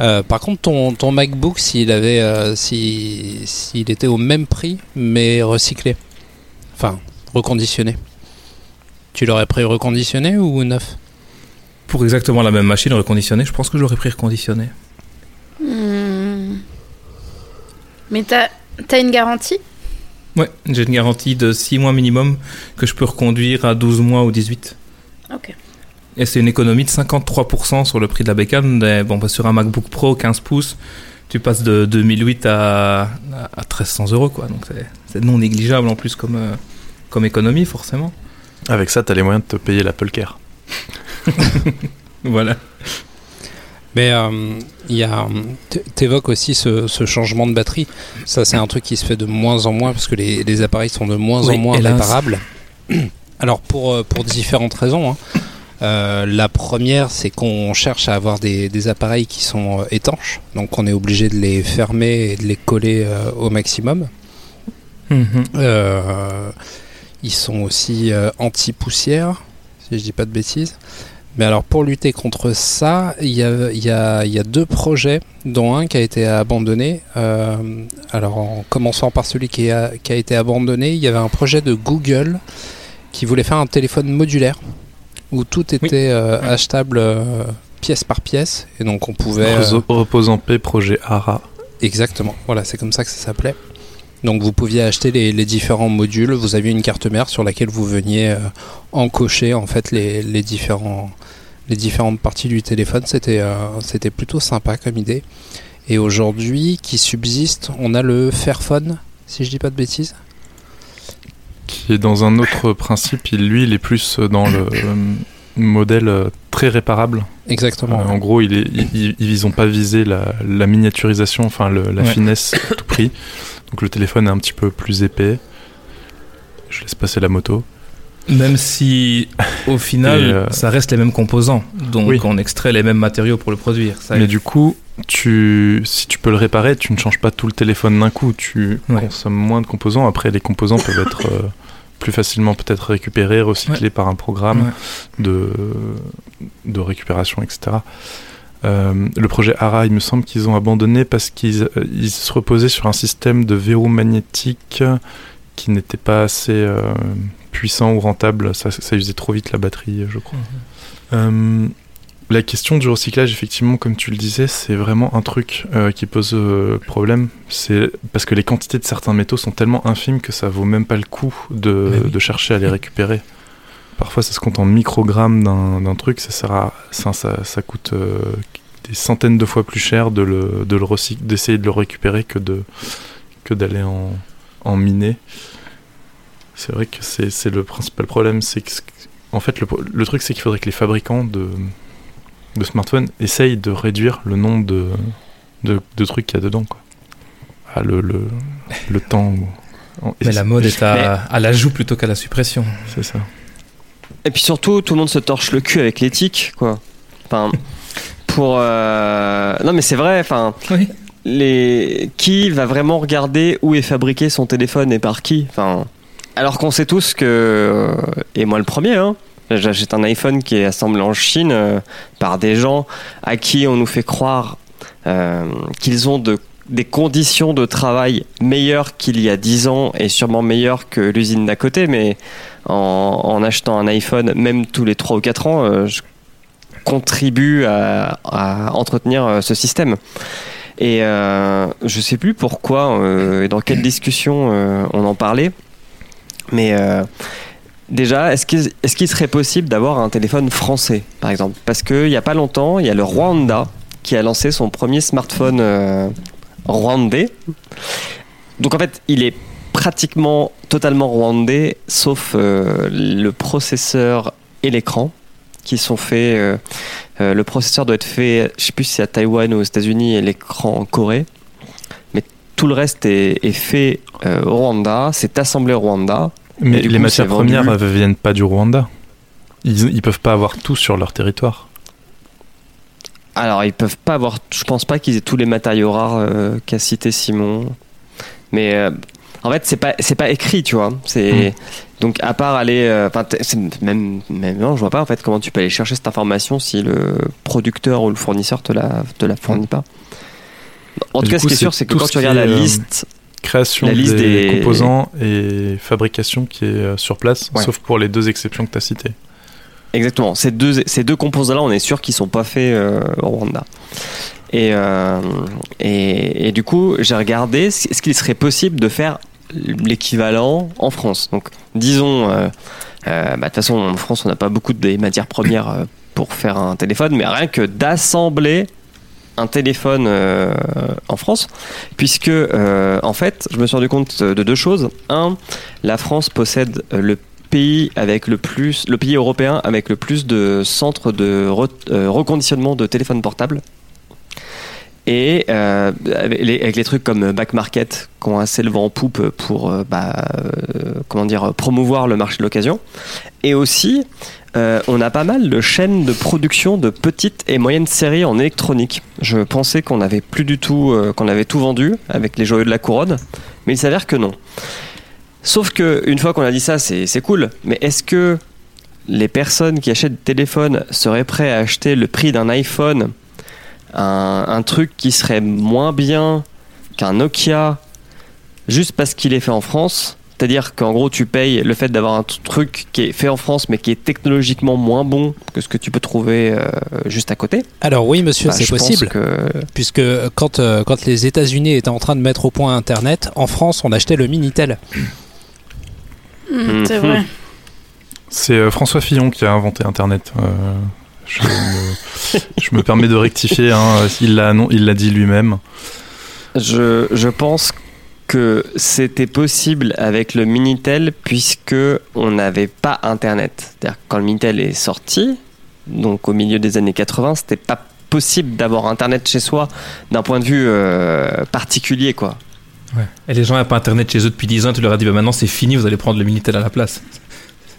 Euh, par contre, ton, ton MacBook, s'il avait, euh, si- s'il était au même prix, mais recyclé, enfin reconditionné, tu l'aurais pris reconditionné ou neuf? Pour exactement la même machine reconditionnée, je pense que j'aurais pris reconditionné. Hmm. Mais t'as as une garantie? Ouais, j'ai une garantie de 6 mois minimum que je peux reconduire à 12 mois ou 18. Ok. Et c'est une économie de 53% sur le prix de la bécane. Et bon, bah, sur un MacBook Pro 15 pouces, tu passes de 2008 à, à 1300 euros. Quoi. Donc c'est- c'est non négligeable en plus comme, euh, comme économie, forcément. Avec ça, t'as les moyens de te payer l'Apple Care. Voilà. Mais euh, il y a, t- t'évoques aussi ce, ce changement de batterie. Ça, c'est un truc qui se fait de moins en moins parce que les, les appareils sont de moins Oui, en moins hélas. réparables. Alors pour, euh, pour différentes raisons. hein. Euh, la première, c'est qu'on cherche à avoir des, des appareils qui sont euh, étanches, donc on est obligé de les fermer et de les coller euh, au maximum. Mhm. Euh, ils sont aussi euh, anti-poussière, si je dis pas de bêtises. Mais alors pour lutter contre ça, il y a, il y a- il y a deux projets, dont un qui a été abandonné. Euh, alors en commençant par celui qui a, qui a été abandonné, il y avait un projet de Google qui voulait faire un téléphone modulaire où tout était euh, achetable euh, pièce par pièce et donc on pouvait euh, Repose en paix, projet ARA. Exactement, voilà, c'est comme ça que ça s'appelait. Donc vous pouviez acheter les, différents modules, vous aviez une carte mère sur laquelle vous veniez euh, encocher en fait les, différents les différentes parties du téléphone. C'était euh, c'était plutôt sympa comme idée. Et aujourd'hui, qui subsiste, on a le Fairphone, si je dis pas de bêtises. qui est dans un autre principe. Lui, il est plus dans le euh, modèle très réparable. Exactement. Euh, en gros, il est, il- il- ils n'ont pas visé la, la miniaturisation, enfin le- la Ouais. finesse à tout prix. Donc le téléphone est un petit peu plus épais. Je laisse passer la moto. Même si, au final, euh, ça reste les mêmes composants. Donc, Oui. on extrait les mêmes matériaux pour le produire. Ça, Mais du coup, tu, si tu peux le réparer, tu ne changes pas tout le téléphone d'un coup. Tu Ouais. consommes moins de composants. Après, les composants peuvent être euh, plus facilement peut-être récupérés, recyclés par un programme Ouais. de, de récupération, etc. Euh, le projet ARA, il me semble qu'ils ont abandonné parce qu'ils euh, ils se reposaient sur un système de verrou magnétique qui n'était pas assez euh, puissant ou rentable. Ça, ça usait trop vite la batterie, je crois. Euh, la question du recyclage, effectivement, comme tu le disais, c'est vraiment un truc euh, qui pose euh, problème. C'est parce que les quantités de certains métaux sont tellement infimes que ça vaut même pas le coup de, Mais oui. de chercher à les récupérer. Parfois, ça se compte en microgrammes d'un truc. Ça sert à, ça, ça, ça coûte euh, des centaines de fois plus cher de le, de le recyc- d'essayer de le récupérer que de que d'aller en, en miner. C'est vrai que c'est c'est le principal problème, c'est que en fait, le, le truc, c'est qu'il faudrait que les fabricants de, de smartphones essayent de réduire le nombre de, de, de trucs qu'il y a dedans. Quoi. Ah, le, le, le temps. où- Mais la mode est à, Mais- à l'ajout plutôt qu'à la suppression. C'est ça. Et puis surtout, tout le monde se torche le cul avec l'éthique, quoi. Enfin, pour. euh, Non, mais c'est vrai, enfin. Oui. Les... Qui va vraiment regarder où est fabriqué son téléphone et par qui? Enfin, Alors qu'on sait tous que. euh, Et moi le premier, hein. J'achète un iPhone qui est assemblé en Chine euh, par des gens à qui on nous fait croire euh, qu'ils ont de, des conditions de travail meilleures qu'il y a 10 ans et sûrement meilleures que l'usine d'à côté, mais en, achetant un iPhone, même tous les 3 ou 4 ans, euh, je contribue à, à entretenir ce système. Et je sais plus pourquoi et dans quelle discussion on en parlait, mais déjà, est-ce qu'il serait possible d'avoir un téléphone français, par exemple? Parce qu'il n'y a pas longtemps, il y a le Rwanda qui a lancé son premier smartphone euh, rwandais. Donc en fait, il est pratiquement totalement rwandais, sauf euh, le processeur et l'écran qui sont faits. euh, le processeur doit être fait, je sais plus si à Taïwan ou aux États-Unis et l'écran en Corée. Mais tout le reste est, est fait au Rwanda, c'est assemblé au Rwanda. Mais les coup, matières premières euh, viennent pas du Rwanda. Ils, ils peuvent pas avoir tout sur leur territoire. Alors, ils peuvent pas avoir. Je pense pas qu'ils aient tous les matériaux rares euh, qu'a cité Simon. Mais euh, en fait, c'est pas c'est pas écrit, tu vois. C'est donc à part aller. euh, Enfin, même même non, je vois pas en fait comment tu peux aller chercher cette information si le producteur ou le fournisseur te la te la fournit pas. En tout cas, coup, ce qui est sûr, c'est que quand tu regardes la liste, Création La liste des, des- composants et fabrication qui est euh, sur place, Ouais. sauf pour les deux exceptions que tu as citées. Exactement. Ces deux, ces deux composants-là, on est sûr qu'ils sont pas faits euh, au Rwanda. Et, euh, et, et du coup, j'ai regardé ce qu'il serait possible de faire l'équivalent en France. Donc, disons, euh, bah, de toute façon, en France, on n'a pas beaucoup de matières premières pour faire un téléphone, mais rien que d'assembler un téléphone euh, en France, puisque euh, en fait, je me suis rendu compte de deux choses. Un, la France possède le pays avec le plus, le pays européen avec le plus de centres de euh, reconditionnement de téléphones portables. Et euh, avec, les, trucs comme Back Market qui ont assez le vent en poupe pour euh, bah, euh, comment dire promouvoir le marché de l'occasion. Et aussi, on a pas mal de chaînes de production de petites et moyennes séries en électronique. Je pensais qu'on avait plus du tout, qu'on avait tout vendu avec les joyaux de la couronne, mais il s'avère que non. Sauf que une fois qu'on a dit ça, c'est cool. Mais est-ce que les personnes qui achètent des téléphones seraient prêts à acheter le prix d'un iPhone, un, un truc qui serait moins bien qu'un Nokia, juste parce qu'il est fait en France c'est-à-dire qu'en gros, tu payes le fait d'avoir un truc qui est fait en France, mais qui est technologiquement moins bon que ce que tu peux trouver euh, juste à côté. Alors oui, monsieur, Bah, c'est possible. que- Puisque quand, euh, quand les États-Unis étaient en train de mettre au point Internet, en France, on achetait le Minitel. Hmm, c'est Mhm. vrai. C'est euh, François Fillon qui a inventé Internet. Je, me, je me permets de rectifier. hein, il l'a dit lui-même. Je, je pense que c'était possible avec le Minitel puisque on n'avait pas Internet. C'est-à-dire que quand le Minitel est sorti, donc au milieu des années 80, c'était pas possible d'avoir Internet chez soi d'un point de vue euh, particulier, quoi. Et les gens n'ont pas internet chez eux depuis 10 ans, tu leur as dit bah maintenant c'est fini, vous allez prendre le Minitel à la place.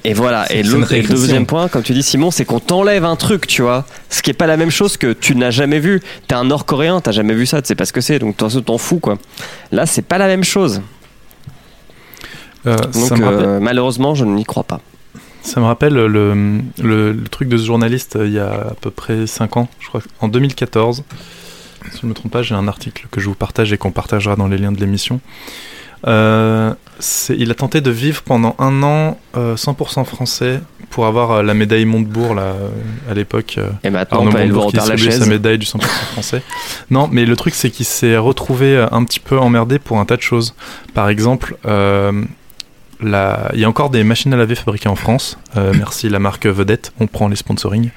Et voilà. Et le deuxième point, comme tu dis Simon, c'est qu'on t'enlève un truc, tu vois. Ce qui est pas la même chose que tu n'as jamais vu. T'es un Nord-Coréen, t'as jamais vu ça, tu sais pas ce que c'est, donc t'en t'en fous, quoi. Là, c'est pas la même chose. Euh, Donc euh, malheureusement, je n'y crois pas. ça me rappelle le, le- le truc de ce journaliste euh, il y a à peu près 5 ans, je crois, en 2014. Si je ne me trompe pas, j'ai un article que je vous partage et qu'on partagera dans les liens de l'émission. Euh, il a tenté de vivre pendant un an euh, 100% français pour avoir euh, la médaille Montebourg là, euh, à l'époque. euh, Et maintenant, Arnaud voir Montebourg qui Lachaise. sa médaille du 100% français. Non, mais le truc c'est qu'il s'est retrouvé euh, un petit peu emmerdé pour un tas de choses. Par exemple, euh, la- il y a encore des machines à laver fabriquées en France. Euh, merci la marque Vedette, on prend les sponsoring.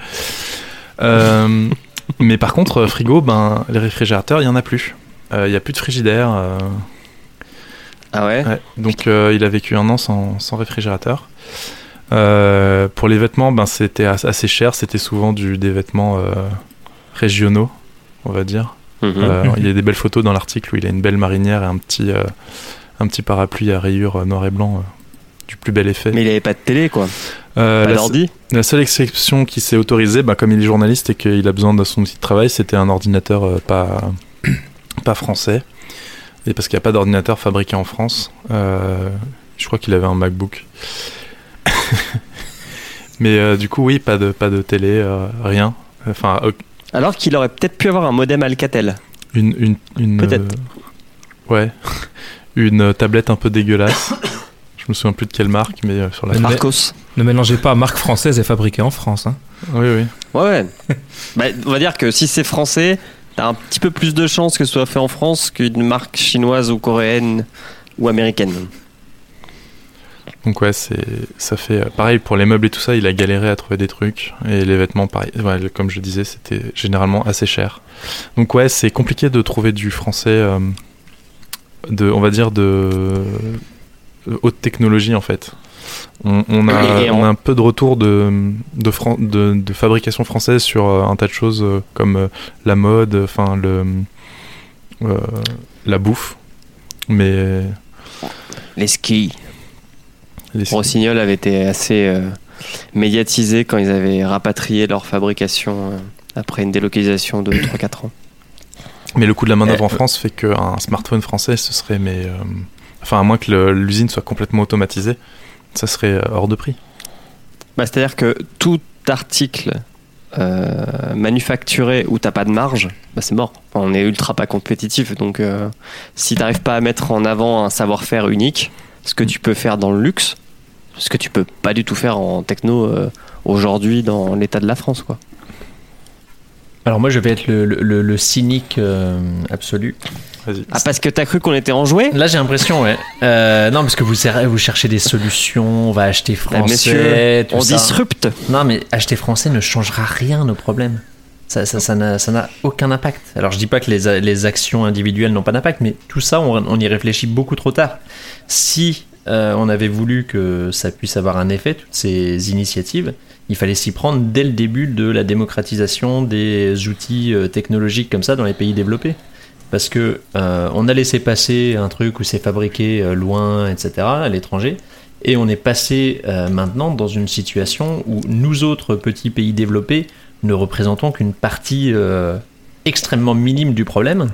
Euh, mais par contre, euh, frigo, ben, les réfrigérateurs, il y en a plus. Euh, Il y a plus de frigidaire. Ah ouais, Ouais, donc euh, il a vécu un an sans, sans réfrigérateur. Euh, pour les vêtements, ben, c'était as- assez cher. C'était souvent du, des vêtements euh, régionaux, on va dire. Mhm. Euh, il y a des belles photos dans l'article où il a une belle marinière et un petit, euh, un petit parapluie à rayures noir et blanc. euh, du plus bel effet. Mais il avait pas de télé, quoi. Euh, Pas la, seule exception qui s'est autorisée, bah, comme il est journaliste et qu'il a besoin de son outil de travail, c'était un ordinateur euh, pas, pas français. Et parce qu'il n'y a pas d'ordinateur fabriqué en France. Euh, je crois qu'il avait un MacBook. Mais euh, du coup, oui, pas de, pas de télé, euh, rien. Enfin, Alors qu'il aurait peut-être pu avoir un modem Alcatel. une. une, une Peut-être. euh, ouais. une tablette un peu dégueulasse. Je me souviens plus de quelle marque, mais euh, sur la. Marcos. Ne mélangez pas marque française et fabriquée en France. hein. Oui, oui. Ouais, ouais. Bah, on va dire que si c'est français, t'as un petit peu plus de chances que ce soit fait en France qu'une marque chinoise ou coréenne ou américaine. Donc ouais, c'est ça fait euh, pareil pour les meubles et tout ça, il a galéré à trouver des trucs et les vêtements pareil, comme je disais, c'était généralement assez cher. Donc ouais, c'est compliqué de trouver du français euh, de on va dire de euh, haute technologie en fait. On, on a, on un peu de retour de, de, fran- de, de fabrication française sur euh, un tas de choses euh, comme euh, la mode, enfin le euh, la bouffe, mais Les skis. les- Rossignol avait été assez euh, médiatisé quand ils avaient rapatrié leur fabrication euh, après une délocalisation de 3-4 ans. Mais le coût de la main-d'œuvre en France fait qu'un smartphone français, ce serait, mais. enfin, à moins que l'usine soit complètement automatisée, ça serait euh, hors de prix. Bah, C'est-à-dire que tout article euh, manufacturé où t'as pas de marge, bah, c'est mort. On est ultra pas compétitif, donc euh, si t'arrives pas à mettre en avant un savoir-faire unique, ce que tu peux faire dans le luxe, ce que tu peux pas du tout faire en techno euh, aujourd'hui dans l'état de la France, quoi. Alors moi je vais être le, le- le- le cynique euh, absolu. Ah parce que t'as cru qu'on était enjoué Là j'ai l'impression, ouais. Euh, non parce que vous, vous cherchez des solutions, on va acheter Bah, français, messieurs, tout on ça. disrupte. Non mais acheter français ne changera rien nos problèmes. Ça, ça, ça n'a ça n'a aucun impact. Alors je dis pas que les, les actions individuelles n'ont pas d'impact, mais tout ça on, on y réfléchit beaucoup trop tard. Si euh, on avait voulu que ça puisse avoir un effet, toutes ces initiatives, il fallait s'y prendre dès le début de la démocratisation des outils euh, technologiques comme ça dans les pays développés. Parce que euh, on a laissé passer un truc où c'est fabriqué euh, loin, etc., à l'étranger, et on est passé maintenant dans une situation où nous autres petits pays développés ne représentons qu'une partie extrêmement minime du problème.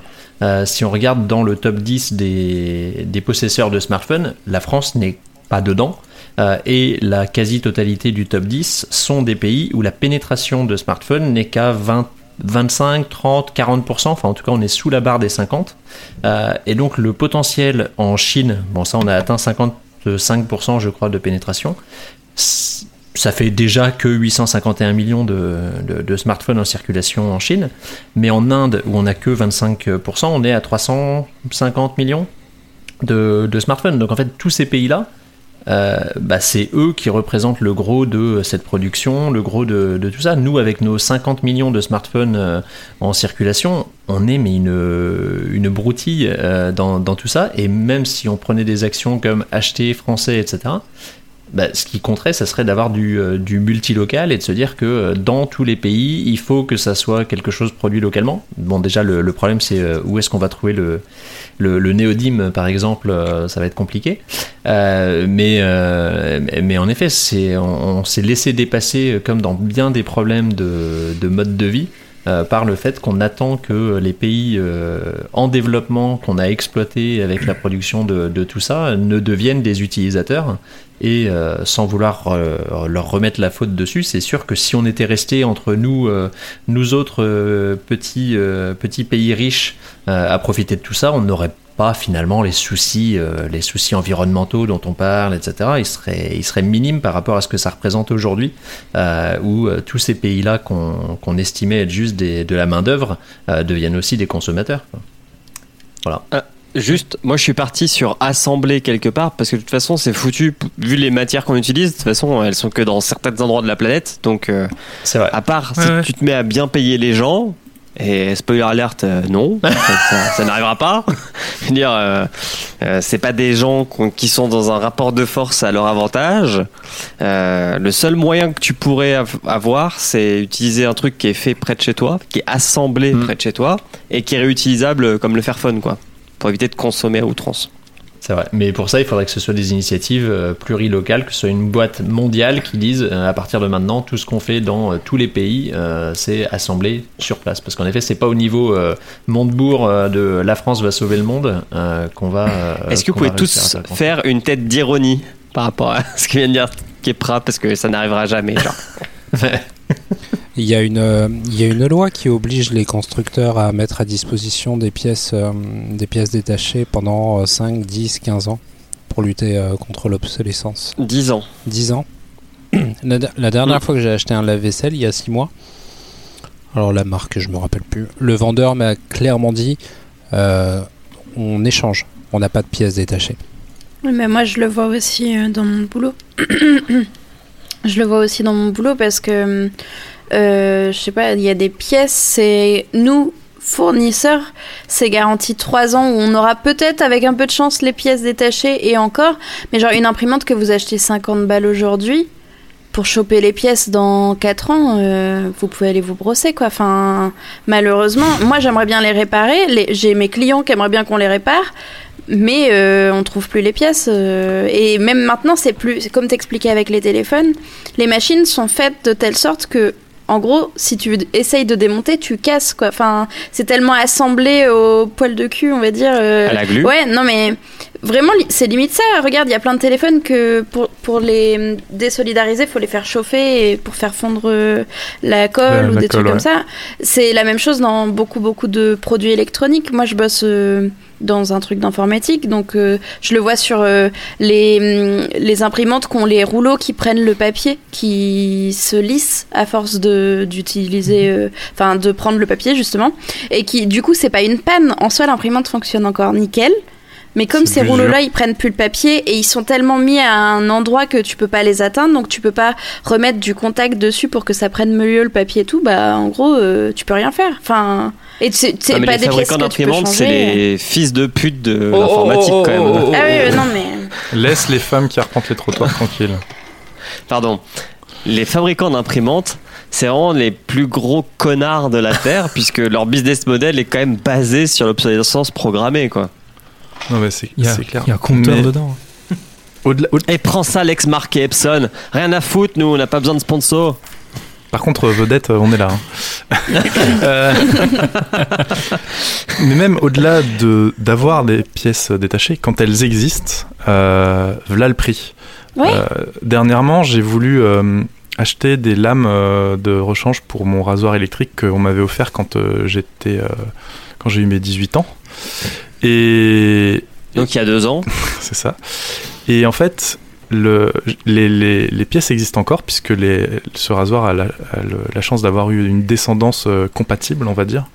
Si on regarde dans le top 10 des, des possesseurs de smartphones, la France n'est pas dedans. Euh, et la quasi-totalité du top 10 sont des pays où la pénétration de smartphones n'est qu'à 20, 25, 30, 40%. Enfin, en tout cas, on est sous la barre des 50. Euh, et donc, le potentiel en Chine, bon, ça, on a atteint 55%, je crois, de pénétration. Ça fait déjà que 851 millions de, smartphones en circulation en Chine. Mais en Inde, où on n'a que 25%, on est à 350 millions de smartphones. Donc, en fait, tous ces pays-là, euh, bah, c'est eux qui représentent le gros de cette production, le gros de, tout ça. Nous, avec nos 50 millions de smartphones euh, en circulation, on est mais une, une broutille euh, dans, dans tout ça. Et même si on prenait des actions comme acheter français, etc., bah, ce qui compterait, ça serait d'avoir du, euh, du multilocal et de se dire que euh, dans tous les pays, il faut que ça soit quelque chose produit localement. Bon, déjà, le, le problème, c'est euh, où est-ce qu'on va trouver le, le, le néodyme, par exemple, ça va être compliqué. Euh, mais, euh, mais- en effet, on, on s'est laissé dépasser, comme dans bien des problèmes de, de mode de vie, euh, par le fait qu'on attend que les pays euh, en développement qu'on a exploités avec la production de, tout ça ne deviennent des utilisateurs. Et euh, sans vouloir leur remettre la faute dessus, c'est sûr que si on était resté entre nous, nous autres petits, petits pays riches, à profiter de tout ça, on n'aurait pas finalement les soucis, euh, les soucis environnementaux dont on parle, etc. Ils seraient, ils seraient minimes par rapport à ce que ça représente aujourd'hui, euh, où euh, tous ces pays-là qu'on qu'on estimait être juste des- de la main-d'œuvre euh, deviennent aussi des consommateurs. Voilà. Juste, moi je suis parti sur assembler quelque part parce que de toute façon c'est foutu vu les matières qu'on utilise. De toute façon, elles sont que dans certains endroits de la planète. Donc, euh, C'est vrai. à part si ouais. tu te mets à bien payer les gens, Et spoiler alert, euh, non, ça, ça- ça n'arrivera pas. Je veux dire, euh, euh, c'est pas des gens qui sont dans un rapport de force à leur avantage. Euh, le seul moyen que tu pourrais av- avoir, c'est utiliser un truc qui est fait près de chez toi, qui est assemblé Mm. près de chez toi et qui est réutilisable comme le Fairphone, quoi, pour éviter de consommer à outrance. C'est vrai. Mais pour ça, il faudrait que ce soit des initiatives euh, plurilocales, que ce soit une boîte mondiale qui dise euh, à partir de maintenant, tout ce qu'on fait dans euh, tous les pays, c'est assemblé sur place. Parce qu'en effet, c'est pas au niveau Montebourg de la France va sauver le monde qu'on va. Est-ce que vous pouvez tous faire une tête d'ironie par rapport à ce que vient de dire Kepra parce que ça n'arrivera jamais. Genre. Il y, a une, euh, il y a une loi qui oblige les constructeurs à mettre à disposition des pièces, euh, des pièces détachées pendant euh, 5, 10, 15 ans pour lutter euh, contre l'obsolescence. 10 ans. 10 ans. La, de- la dernière fois que j'ai acheté un lave-vaisselle, il y a 6 mois, alors la marque, je me rappelle plus, le vendeur m'a clairement dit euh, on échange, on n'a pas de pièces détachées. Oui, mais moi, je le vois aussi dans mon boulot. je le vois aussi dans mon boulot parce que, je sais pas, il y a des pièces, c'est nous, fournisseurs, c'est garanti 3 ans où on aura peut-être, avec un peu de chance, les pièces détachées et encore. Mais genre, une imprimante que vous achetez 50 balles aujourd'hui, pour choper les pièces dans 4 ans, euh, vous pouvez aller vous brosser, quoi. Enfin, malheureusement, moi, j'aimerais bien les réparer. J'ai mes clients qui aimeraient bien qu'on les répare. Mais euh, on trouve plus les pièces. euh, et même maintenant, c'est plus. Comme t'expliquais avec les téléphones, les machines sont faites de telle sorte que, en gros, si tu essayes de démonter, tu casses quoi. Enfin, c'est tellement assemblé au poil de cul, on va dire. euh, À la glu. Ouais, non mais vraiment, c'est limite ça. Regarde, il y a plein de téléphones que pour, pour les désolidariser, faut les faire chauffer et pour faire fondre euh, la colle ou la des trucs comme ça. C'est la même chose dans beaucoup beaucoup de produits électroniques. Moi, je bosse euh, dans un truc d'informatique, donc euh, je le vois sur euh, les, hum, les imprimantes qui ont les rouleaux qui prennent le papier, qui se lissent à force d'utiliser, euh, enfin de prendre le papier justement, et qui du coup c'est pas une panne. En soi, l'imprimante fonctionne encore nickel. Mais comme ces rouleaux-là, ils prennent plus le papier et ils sont tellement mis à un endroit que tu peux pas les atteindre, donc tu peux pas remettre du contact dessus pour que ça prenne mieux le papier et tout. Bah, en gros, tu peux rien faire. Enfin, et Non, mais pas les des fabricants d'imprimantes, c'est les fils de pute de Oh, l'informatique oh, oh, quand même. oh, oh, Ah oui, euh, non mais. Laisse les femmes qui arpentent les trottoirs tranquilles. Pardon. Les fabricants d'imprimantes, c'est vraiment les plus gros connards de la Terre, puisque leur business model est quand même basé sur l'obsolescence programmée, quoi. Non, mais c'est Il y a, c'est clair. il y a un compteur Mais dedans. au- Et prends ça, Lex Mark et Epson. Rien à foutre, nous, on n'a pas besoin de sponsors. Par contre, vedette, on est là. hein. Euh, Mais même au-delà de d'avoir des pièces détachées, quand elles existent, euh, voilà le prix. Ouais. Euh, dernièrement, j'ai voulu euh, acheter des lames euh, de rechange pour mon rasoir électrique qu'on m'avait offert quand euh, j'étais euh, quand j'ai eu mes 18 ans. Et Donc il y a deux ans. c'est ça. Et en fait, le, les, pièces existent encore puisque ce rasoir a la, chance d'avoir eu une descendance euh, compatible, on va dire.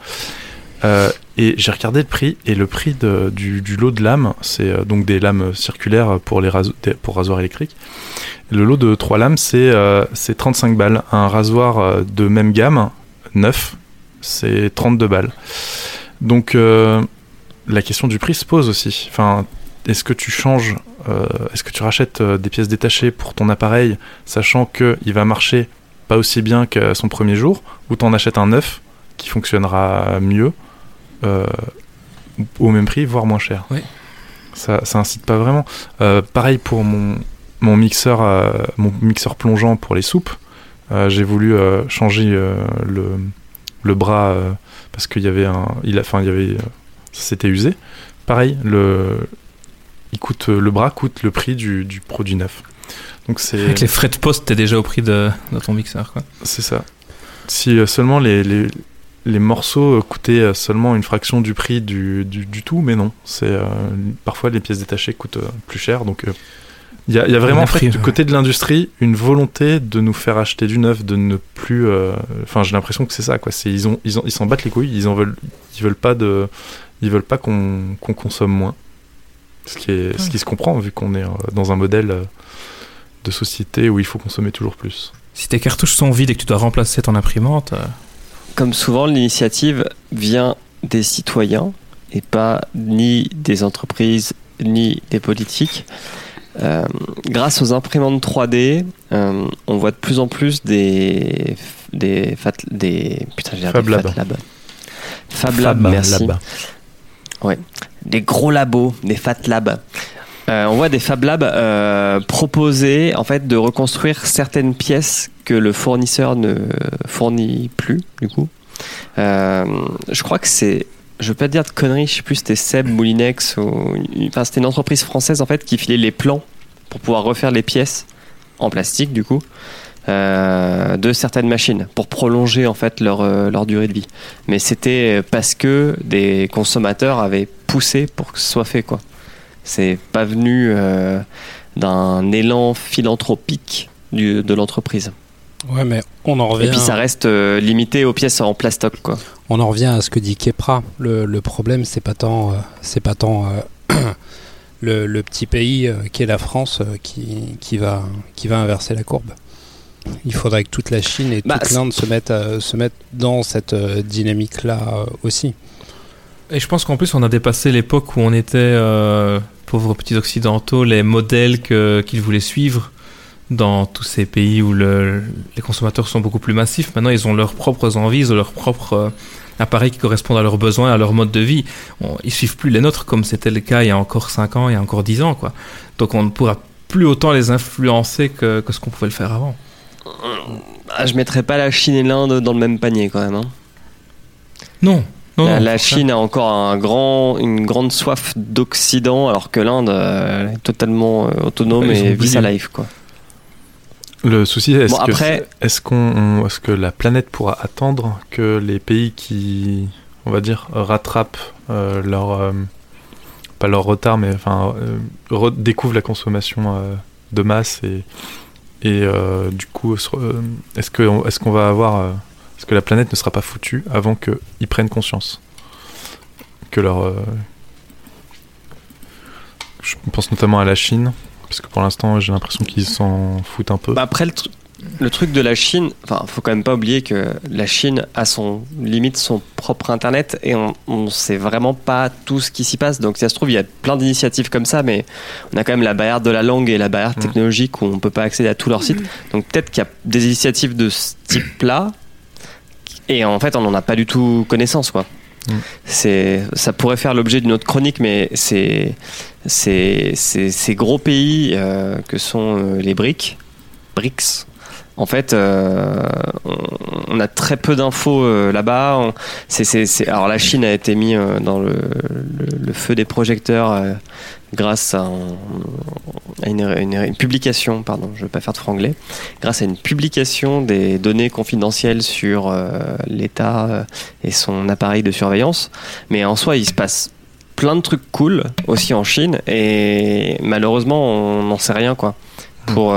Euh, et j'ai regardé le prix et le prix du, lot de lames, c'est euh, donc des lames circulaires pour les raso-. Le lot de trois lames, c'est euh, c'est 35 balles. Un rasoir de même gamme, neuf, c'est 32 balles. Donc la question du prix se pose aussi. Enfin, est-ce que tu changes, est-ce que tu rachètes euh, des pièces détachées pour ton appareil, sachant que il va marcher pas aussi bien qu'à son premier jour, ou t'en achètes un neuf qui fonctionnera mieux euh, au même prix, voire moins cher? Oui. Ça, ça incite pas vraiment. Euh, pareil pour mon mon mixeur, euh, mon mixeur plongeant pour les soupes. Euh, J'ai voulu euh, changer euh, le le bras euh, parce qu'il y avait un, il a, enfin il y avait, euh, ça s'était usé. Pareil, le il coûte le bras coûte le prix du, du produit neuf. Donc c'est Avec les frais de poste, t'es déjà au prix de, de ton mixeur. Quoi. c'est ça. Si euh, seulement les, les, les morceaux euh, coûtaient euh, seulement une fraction du prix du, du, du tout, mais non. C'est euh, parfois les pièces détachées coûtent euh, plus cher. Donc euh, il y, a, il y a vraiment en fait, du côté de l'industrie une volonté de nous faire acheter du neuf, de ne plus. euh, Enfin, j'ai l'impression que c'est ça. Quoi. C'est ils ont ils ont ils s'en battent les couilles. Ils en veulent ils veulent pas de ils veulent pas qu'on qu'on consomme moins. Ce qui est ce qui se comprend vu qu'on est euh, dans un modèle euh, de société où il faut consommer toujours plus. Si tes cartouches sont vides et que tu dois remplacer ton imprimante, euh, comme souvent, l'initiative vient des citoyens et pas ni des entreprises ni des politiques. Euh, grâce aux imprimantes 3D, euh, on voit de plus en plus des des fat, des putain, j'ai Fab Lab. Fat Lab. Fab Lab, Fab merci. Lab. Ouais, des gros labos, des Fat Labs. Euh, on voit des Fab Labs euh, proposer en fait de reconstruire certaines pièces que le fournisseur ne fournit plus du coup. Euh, je crois que c'est, je veux pas dire de conneries, je sais plus c'était Seb Moulinex ou, enfin c'était une entreprise française en fait qui filait les plans pour pouvoir refaire les pièces en plastique du coup euh, de certaines machines pour prolonger en fait leur, euh, leur durée de vie. Mais c'était parce que des consommateurs avaient poussé pour que ce soit fait quoi. C'est pas venu euh, d'un élan philanthropique du- de l'entreprise. Ouais, mais on en revient. Et puis ça reste euh, limité aux pièces en plastoc quoi. On en revient à ce que dit Kepra. Le, le problème, c'est pas tant, euh, c'est pas tant euh, le, le petit pays qui est la France qui, qui va, qui va inverser la courbe. Il faudrait que toute la Chine et Bah, toute l'Inde se mettent, à- se mettent dans cette euh, dynamique-là euh, aussi. Et je pense qu'en plus, on a dépassé l'époque où on était, euh, pauvres petits occidentaux, les modèles que- qu'ils voulaient suivre dans tous ces pays où le- les consommateurs sont beaucoup plus massifs. Maintenant, ils ont leurs propres envies, ils ont leurs propres euh, appareils qui correspondent à leurs besoins, à leur mode de vie. On- ils suivent plus les nôtres comme c'était le cas il y a encore 5 ans, il y a encore 10 ans. Quoi. Donc on ne pourra plus autant les influencer que, que ce qu'on pouvait le faire avant. Ah, je mettrais pas la Chine et l'Inde dans le même panier quand même. hein. Non. non, la ça. Chine a encore un grand, une grande soif d'Occident, alors que l'Inde euh, est totalement euh, autonome Ouais, ils et vit sa life quoi. Le souci, est-ce Bon, que, après- est-ce qu'on, est-ce que la planète pourra attendre que les pays qui, on va dire, rattrapent euh, leur, euh, pas leur retard, mais enfin, euh, re- découvrent la consommation euh, de masse et, et euh, du coup, se re- euh, est-ce est-ce qu'on va avoir, euh, est-ce que la planète ne sera pas foutue avant qu'ils prennent conscience que leur, je pense notamment à la Chine. Parce que pour l'instant, j'ai l'impression qu'ils s'en foutent un peu. Bah après le, tru- le truc de la Chine, enfin faut quand même pas oublier que la Chine a son limite son propre internet et on, on sait vraiment pas tout ce qui s'y passe. Donc si ça se trouve il y a plein d'initiatives comme ça, mais on a quand même la barrière de la langue et la barrière Mm. technologique où on peut pas accéder à tous leurs sites. Donc peut-être qu'il y a des initiatives de ce type-là et en fait on n'en a pas du tout connaissance quoi. Mm. C'est, ça pourrait faire l'objet d'une autre chronique, mais c'est, c'est, c'est- ces gros pays euh, que sont euh, les BRICS, BRICS. En fait, euh, on, a très peu d'infos euh, là-bas. Alors la Chine a été mise euh, dans le, feu des projecteurs grâce à, un- à une, publication, pardon, je ne vais pas faire de franglais, grâce à une publication des données confidentielles sur l'État et son appareil de surveillance. Mais en soi, il se passe plein de trucs cool aussi en Chine et malheureusement, on n'en sait rien quoi. Pour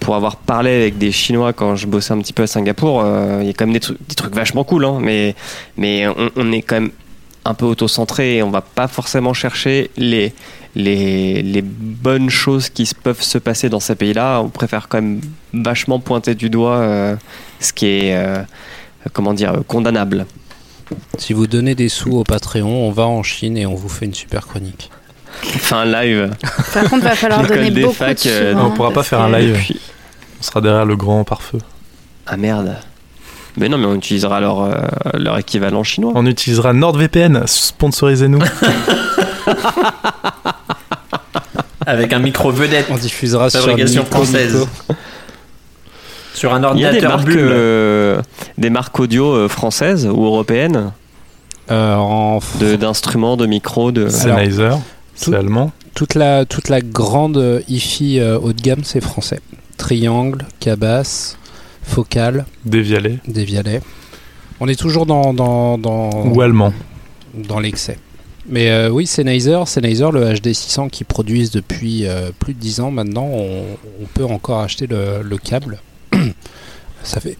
pour avoir parlé avec des Chinois quand je bossais un petit peu à Singapour, euh, il y a quand même des trucs, des trucs vachement cool, hein, mais, mais on, est quand même un peu auto-centré et on va pas forcément chercher les, les, bonnes choses qui peuvent se passer dans ces pays-là. On préfère quand même vachement pointer du doigt euh, ce qui est, euh, comment dire, condamnable. Si vous donnez des sous au Patreon, on va en Chine et on vous fait une super chronique. Enfin, live. Par contre, va falloir donner beaucoup facs, de sous. euh, hein, on pourra pas faire un live. Puis- On sera derrière le grand pare-feu. ah merde. Mais non, mais on utilisera leur, euh, leur équivalent chinois. On utilisera NordVPN, sponsorisez-nous. Avec un micro vedette On diffusera sur Fabrication française. Sur un Il y a des ordinateur marques, bulle. euh, des marques audio euh, françaises ou européennes Euh, en de- d'instruments, de, micros, de. Sennheiser, c'est allemand. toute la toute la grande euh, hi-fi euh, haut de gamme, c'est français. Triangle, Cabas, Focal, Dévialet Dévialet. On est toujours dans dans dans, ou allemand. dans l'excès. Mais euh, oui, Sennheiser, Sennheiser, le HD 600 qui produisent depuis euh, plus de 10 ans maintenant, on, on peut encore acheter le, le câble. ça fait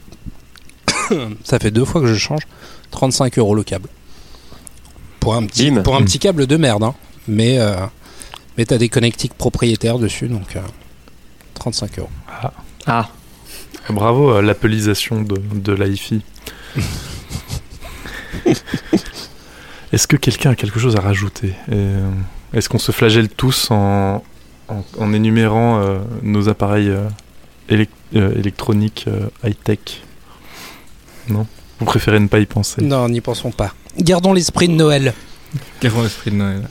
ça fait deux fois que je change. 35 euros le câble. Pour un petit, Bim. pour un petit câble de merde, hein. Mais, euh, mais t'as des connectiques propriétaires dessus, donc euh, 35 euros. Ah, Bravo à l'appelisation de, de la hi-fi. Est-ce que quelqu'un a quelque chose à rajouter? Euh, Est-ce qu'on se flagelle tous en, en, en énumérant euh, nos appareils euh, élec- euh, électroniques euh, high-tech? Non? Vous préférez ne pas y penser? Non, n'y pensons pas. Gardons l'esprit de Noël. Gardons l'esprit de Noël.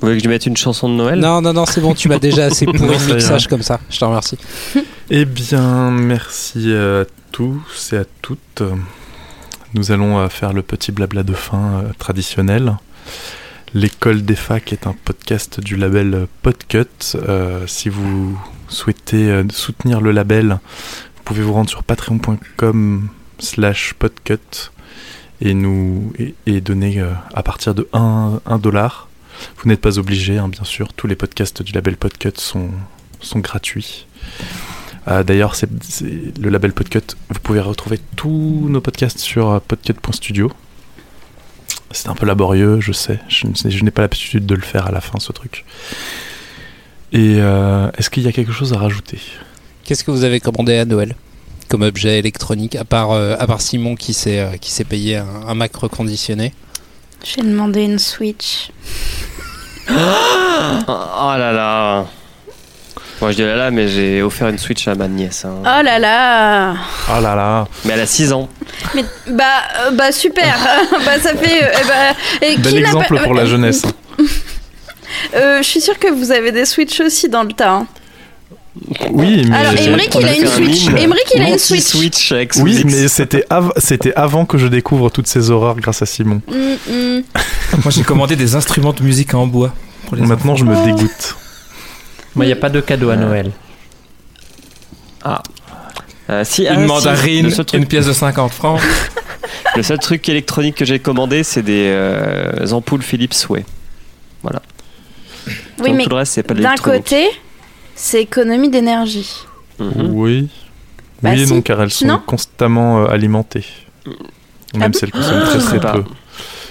Vous voulez que je mette une chanson de Noël? Non, non, non, c'est bon, tu m'as déjà assez pourri le mixage comme ça. Je te remercie. Eh bien, merci à tous et à toutes. Nous allons euh, faire le petit blabla de fin euh, traditionnel. L'école des facs est un podcast du label Podcut. Euh, si vous souhaitez soutenir le label, vous pouvez vous rendre sur patreon.com slash podcut et nous et, et donner euh, à partir de 1, dollar. Vous n'êtes pas obligé, hein, bien sûr. Tous les podcasts du label Podcut sont, gratuits. Euh, D'ailleurs, c'est le label Podcut. Vous pouvez retrouver tous nos podcasts sur euh, podcut.studio. C'est un peu laborieux, je sais. Je, n'ai pas l'habitude de le faire à la fin, ce truc. Et euh, est-ce qu'il y a quelque chose à rajouter? Qu'est-ce que vous avez commandé à Noël comme objet électronique, à part, à Simon qui s'est qui s'est payé un, un Mac reconditionné? J'ai demandé une Switch. Oh là là Moi je dis oh là là, mais j'ai offert une Switch à ma nièce. hein. Oh là là Ah là là Mais elle a 6 ans. Mais bah euh, bah super. bah ça fait euh, eh bah, et Bel qui n'a exemple pas- pour la jeunesse. Euh, je suis sûre que vous avez des Switch aussi dans le tas. hein. Oui, mais Alors, Emmerich, il a une Switch. Emmerich, il a une Switch. Switch avec oui, mais c'était av- c'était avant que je découvre toutes ces horreurs grâce à Simon. Mm, mm. Moi, j'ai commandé des instruments de musique en bois. Pour les Maintenant, je me dégoûte. Moi, il n'y a pas de cadeau à Noël. Euh, si, ah, Une si, mandarine, le, seul truc, une pièce de 50 francs. le seul truc électronique que j'ai commandé, c'est des euh, ampoules Philips Way. Oui, Donc, mais tout le reste, c'est pas de d'un côté, c'est économie d'énergie. Mhm. Oui. Bah oui et si. non, car elles sont Non constamment euh, alimentées. Même bon si elles consomment très sais très peu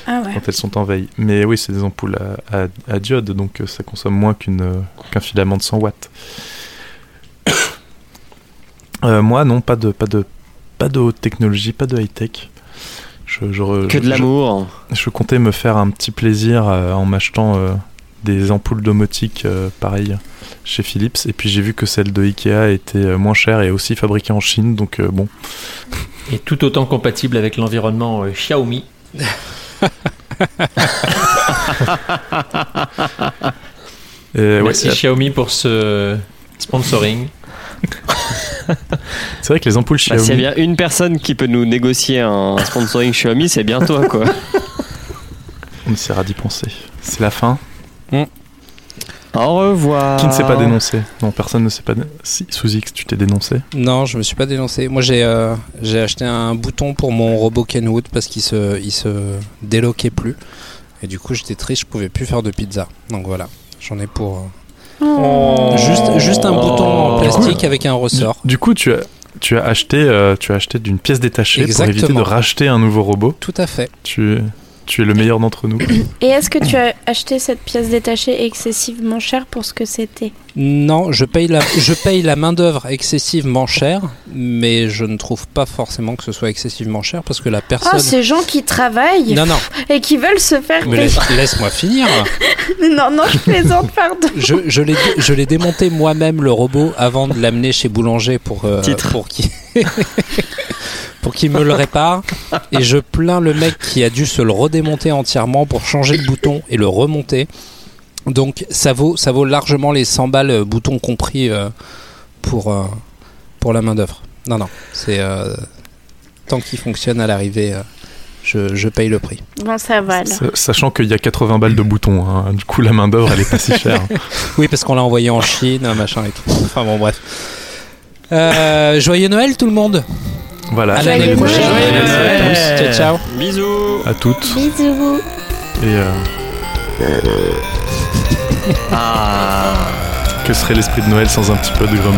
Ah ouais. quand elles sont en veille. Mais oui, c'est des ampoules à, à- à diode, donc euh, ça consomme moins qu'une, euh, qu'un filament de 100 watts. Euh, moi, non, pas de, pas de, pas de haute technologie, pas de high tech. Je, Que de je- l'amour. Je, comptais me faire un petit plaisir euh, en m'achetant euh, des ampoules domotiques euh, pareilles chez Philips. Et puis j'ai vu que celle de Ikea était euh, moins chère et aussi fabriquée en Chine. Donc euh, bon, Et tout autant compatible avec l'environnement euh, Xiaomi. Ouais, Merci Xiaomi pour ce sponsoring. c'est vrai que les ampoules Bah, Xiaomi. S'il y a bien une personne qui peut nous négocier un sponsoring Xiaomi, c'est bien toi, quoi. On essaiera d'y penser. C'est la fin. Au revoir. Qui ne s'est pas dénoncé Non, personne ne s'est pas. dé- Si, sous X, tu t'es dénoncé. Non, je me suis pas dénoncé. Moi, j'ai euh, j'ai acheté un bouton pour mon robot Kenwood parce qu'il se, il se déloquait plus. Et du coup, j'étais triste, je pouvais plus faire de pizza. Donc voilà, j'en ai pour. euh, Oh. Juste, juste un bouton en coup- plastique avec un ressort. Du coup, tu as, tu as acheté, euh, tu as acheté d'une pièce détachée pour éviter de Exactement. racheter un nouveau robot. Tout à fait. Tu, tu es le meilleur d'entre nous. Et est-ce que tu as acheté cette pièce détachée excessivement chère pour ce que c'était? Non, je paye la, je paye la main d'œuvre excessivement chère, mais je ne trouve pas forcément que ce soit excessivement cher parce que la Oh, personne. ces gens qui travaillent non, non, et qui veulent se faire mais payer. laisse-moi finir. Non, non, je plaisante, pardon. Je, je l'ai je l'ai démonté moi-même le robot avant de l'amener chez Boulanger pour euh, Titre. pour qu'il pour qu'il me le répare et je plains le mec qui a dû se le redémonter entièrement pour changer le bouton et le remonter. Donc ça vaut ça vaut largement les 100 balles euh, bouton compris euh, pour euh, pour la main d'œuvre. Non non, c'est euh, tant qu'il fonctionne à l'arrivée euh, je, je paye le prix. Bon, ça va Sachant qu'il y a 80 balles de boutons. hein. Du coup, la main d'œuvre, elle est pas si chère. Oui, parce qu'on l'a envoyé en Chine, machin et tout. Enfin bon, bref. Euh, joyeux Noël tout le monde. Voilà. À l'année Joyeux prochaine. Noël. Joyeux Noël à tous. Ciao ciao. Bisous. À toutes. Bisous. Et euh, Ah. que serait l'esprit de Noël sans un petit peu de Gromly